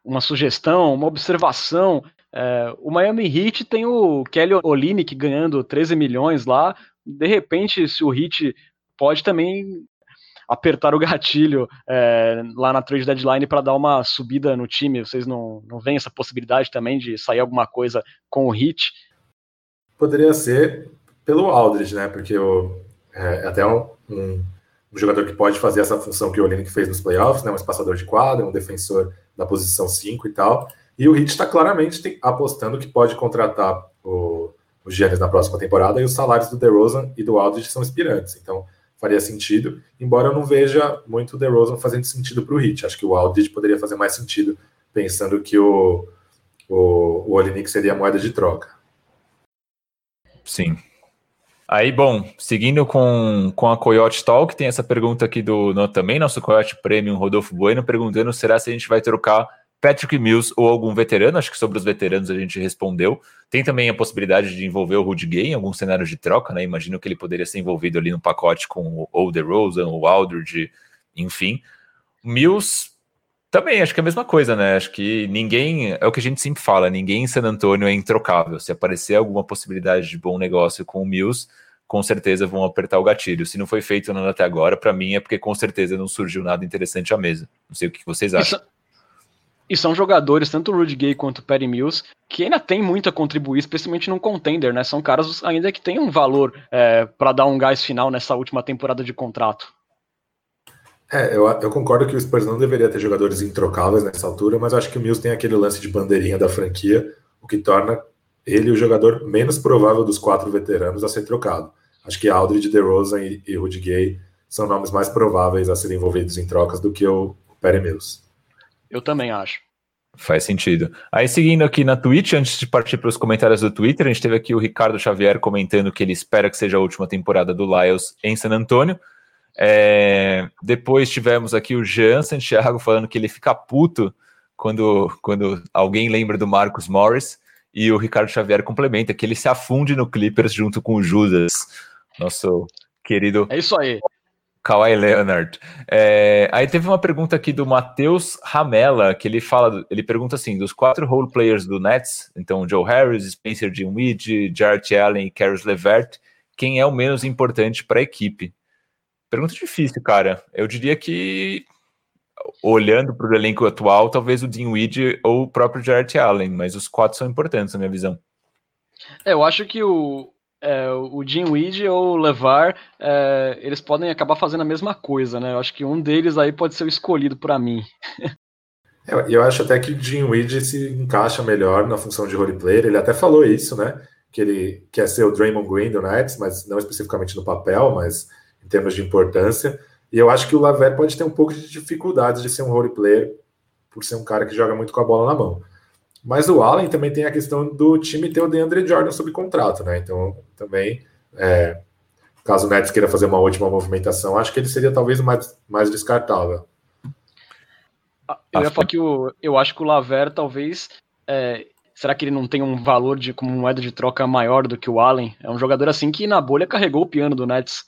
uma sugestão, uma observação. É, o Miami Heat tem o Kelly Olynyk ganhando 13 milhões lá. De repente, se o Heat pode também apertar o gatilho é, lá na trade deadline para dar uma subida no time. Vocês não, não veem essa possibilidade também de sair alguma coisa com o Heat? Poderia ser, pelo Aldridge, né? Porque o, é, é até um, um, um, jogador que pode fazer essa função que o Olinick fez nos playoffs, né? Um espaçador de quadra, um defensor da posição 5 e tal. E o Heat está claramente apostando que pode contratar o, o Giannis na próxima temporada e os salários do DeRozan e do Aldridge são inspirantes. Então, faria sentido, embora eu não veja muito o DeRozan fazendo sentido para o Heat. Acho que o Aldridge poderia fazer mais sentido, pensando que o, o, o Olinick seria moeda de troca. Sim, Aí, bom, seguindo com, com a Coyote Talk, tem essa pergunta aqui do no, também, nosso Coyote Premium, Rodolfo Bueno, perguntando será se a gente vai trocar Patrick Mills ou algum veterano. Acho que sobre os veteranos a gente respondeu. Tem também a possibilidade de envolver o Rudy Gay em algum cenário de troca, né? Imagino que ele poderia ser envolvido ali no pacote com o Rosen, o Aldridge, enfim. Mills também, acho que é a mesma coisa, né? Acho que ninguém, é o que a gente sempre fala, ninguém em San Antonio é introcável. Se aparecer alguma possibilidade de bom negócio com o Mills, com certeza vão apertar o gatilho. Se não foi feito nada até agora, para mim é porque com certeza não surgiu nada interessante à mesa. Não sei o que vocês acham. E são jogadores, tanto o Rudy Gay quanto o Perry Mills, que ainda tem muito a contribuir, especialmente num contender, né? São caras ainda que têm um valor é, para dar um gás final nessa última temporada de contrato. É, eu, eu, concordo que o Spurs não deveria ter jogadores introcáveis nessa altura, mas acho que o Mills tem aquele lance de bandeirinha da franquia, o que torna ele o jogador menos provável dos quatro veteranos a ser trocado. Acho que Aldridge, DeRozan e, e Rudy Gay são nomes mais prováveis a serem envolvidos em trocas do que o Perry Mills. Eu também acho. Faz sentido. Aí, seguindo aqui na Twitch, antes de partir para os comentários do Twitter, a gente teve aqui o Ricardo Xavier comentando que ele espera que seja a última temporada do Lyles em San Antônio. É... Depois tivemos aqui o Jean Santiago falando que ele fica puto quando, quando alguém lembra do Marcos Morris. E o Ricardo Xavier complementa que ele se afunde no Clippers junto com o Judas nosso querido. É isso aí. Kawhi Leonard. É, aí teve uma pergunta aqui do Matheus Ramela, que ele fala, ele pergunta assim: dos quatro role players do Nets, então Joe Harris, Spencer Dinwiddie, Jarrett Allen e Caris LeVert, quem é o menos importante para a equipe? Pergunta difícil, cara. Eu diria que olhando para o elenco atual, talvez o Dinwiddie ou o próprio Jarrett Allen, mas os quatro são importantes na minha visão. É, eu acho que o, é, o Weed ou o Levar, é, eles podem acabar fazendo a mesma coisa, né? Eu acho que um deles aí pode ser o escolhido para mim. <laughs> eu, eu, acho até que o Weed se encaixa melhor na função de roleplayer. Ele até falou isso, né? Que ele quer ser o Draymond Green do Nets, mas não especificamente no papel, mas em termos de importância. E eu acho que o Laver pode ter um pouco de dificuldades de ser um roleplayer por ser um cara que joga muito com a bola na mão. Mas o Allen também tem a questão do time ter o DeAndre Jordan sob contrato, né? Então, também, é, caso o Nets queira fazer uma última movimentação, acho que ele seria talvez mais, mais descartável. Ah, eu ia falar que o, eu acho que o Laver talvez. É, será que ele não tem um valor de como moeda de troca maior do que o Allen? É um jogador assim que na bolha carregou o piano do Nets.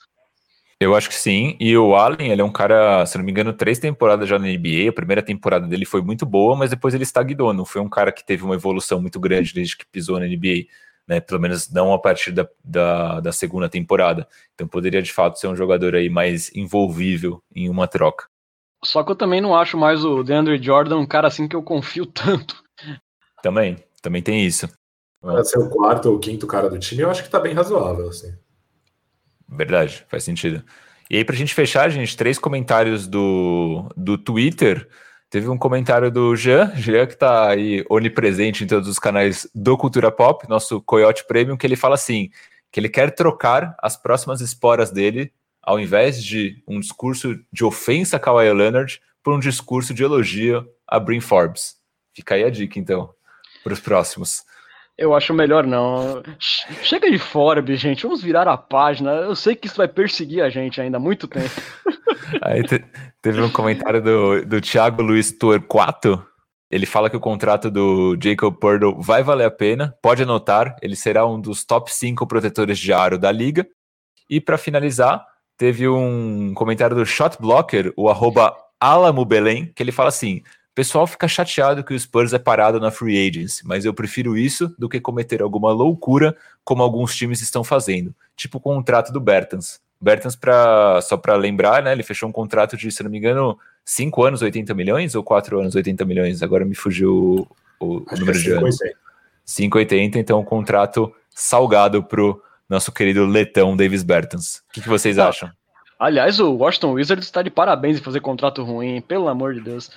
Eu acho que sim. E o Allen, ele é um cara, se não me engano, três temporadas já na NBA. A primeira temporada dele foi muito boa, mas depois ele estagnou. Não foi um cara que teve uma evolução muito grande desde que pisou na NBA. Né, pelo menos não a partir da, da, da, segunda temporada. Então poderia de fato ser um jogador aí mais envolvível em uma troca. Só que eu também não acho mais o DeAndre Jordan um cara assim que eu confio <laughs> tanto. Também, também tem isso. Para ser o quarto ou quinto cara do time, eu acho que tá bem razoável, assim. Verdade, faz sentido. E aí, pra gente fechar, gente, três comentários do, do Twitter. Teve um comentário do Jean, Jean que tá aí onipresente em todos os canais do Cultura Pop, nosso Coyote Premium, que ele fala assim, que ele quer trocar as próximas esporas dele, ao invés de um discurso de ofensa a Kawhi Leonard, por um discurso de elogio a Brin Forbes. Fica aí a dica, então, para os próximos. Eu acho melhor não. Chega de Forbes, gente. Vamos virar a página. Eu sei que isso vai perseguir a gente ainda há muito tempo. <laughs> Aí te, teve um comentário do, do Thiago Luiz Torquato. Ele fala que o contrato do Jacob Purdle vai valer a pena. Pode anotar, ele será um dos top 5 protetores de aro da liga. E para finalizar, teve um comentário do Shot Blocker, o arroba Alamo Belém, que ele fala assim: pessoal fica chateado que o Spurs é parado na free agency, mas eu prefiro isso do que cometer alguma loucura como alguns times estão fazendo, tipo o contrato do Bertans. Bertans, pra, só para lembrar, né, ele fechou um contrato de, se não me engano, 5 anos, 80 milhões ou 4 anos, 80 milhões? Agora me fugiu o, o número é de anos. 5,80, então um contrato salgado pro nosso querido letão Davis Bertans. O que, que vocês ah, acham? Aliás, o Washington Wizards está de parabéns em fazer contrato ruim, pelo amor de Deus.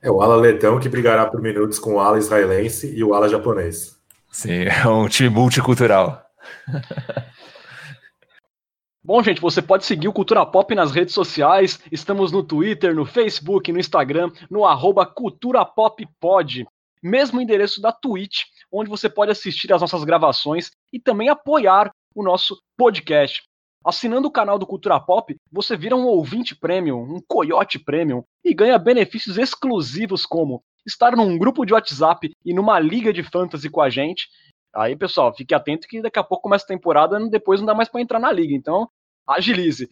É o ala letão que brigará por minutos com o ala israelense e o ala japonês. Sim, é um time multicultural. <laughs> Bom, gente, você pode seguir o Cultura Pop nas redes sociais. Estamos no Twitter, no Facebook, no Instagram, no arroba Cultura Pop Pod. Mesmo endereço da Twitch, onde você pode assistir às nossas gravações e também apoiar o nosso podcast. Assinando o canal do Cultura Pop, você vira um ouvinte premium, um coiote premium, e ganha benefícios exclusivos como estar num grupo de WhatsApp e numa liga de fantasy com a gente. Aí, pessoal, fique atento que daqui a pouco começa a temporada e depois não dá mais para entrar na liga. Então, agilize.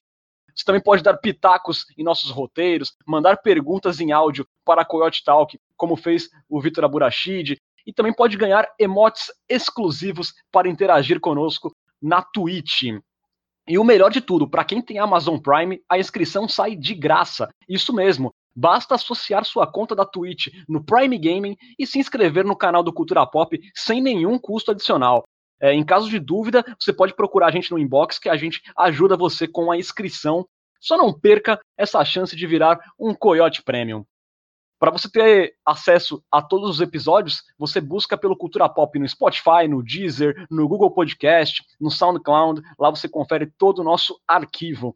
Você também pode dar pitacos em nossos roteiros, mandar perguntas em áudio para a Coyote Talk, como fez o Vitor Aburachid, e também pode ganhar emotes exclusivos para interagir conosco na Twitch. E o melhor de tudo, para quem tem Amazon Prime, a inscrição sai de graça. Isso mesmo. Basta associar sua conta da Twitch no Prime Gaming e se inscrever no canal do Cultura Pop sem nenhum custo adicional. É, em caso de dúvida, você pode procurar a gente no inbox que a gente ajuda você com a inscrição. Só não perca essa chance de virar um Coyote Premium. Para você ter acesso a todos os episódios, você busca pelo Cultura Pop no Spotify, no Deezer, no Google Podcast, no SoundCloud. Lá você confere todo o nosso arquivo.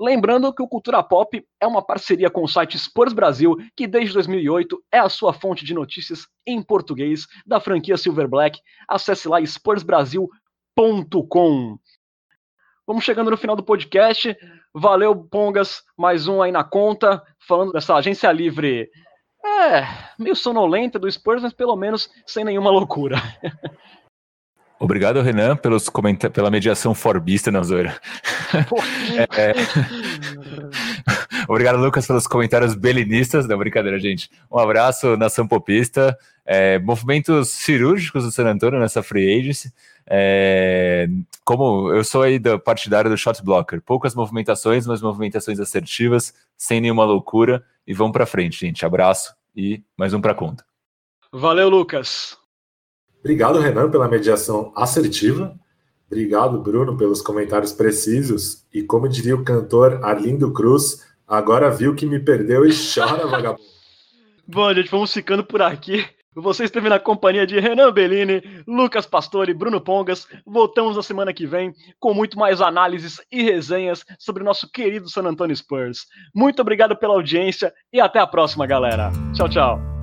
Lembrando que o Cultura Pop é uma parceria com o site Spurs Brasil, que desde 2008 é a sua fonte de notícias em português da franquia Silver Black. Acesse lá spursbrasil.com. Vamos chegando no final do podcast. Valeu, Pongas, mais um aí na conta, falando dessa agência livre. É, meio sonolenta do Spurs, mas pelo menos sem nenhuma loucura. <laughs> Obrigado, Renan, pelos pela mediação forbista na zoeira. <laughs> é, é... <laughs> Obrigado, Lucas, pelos comentários belinistas. Não, brincadeira, gente. Um abraço, nação popista. É, movimentos cirúrgicos do San Antonio nessa free agency. É, como eu sou aí da partidária do shot blocker, poucas movimentações, mas movimentações assertivas, sem nenhuma loucura. E vamos para frente, gente. Abraço e mais um para conta. Valeu, Lucas. Obrigado, Renan, pela mediação assertiva. Obrigado, Bruno, pelos comentários precisos. E como diria o cantor Arlindo Cruz, agora viu que me perdeu e chora, vagabundo. <laughs> Bom, gente, vamos ficando por aqui. Você esteve na companhia de Renan Bellini, Lucas Pastore, Bruno Pongas. Voltamos na semana que vem com muito mais análises e resenhas sobre o nosso querido San Antonio Spurs. Muito obrigado pela audiência e até a próxima, galera. Tchau, tchau.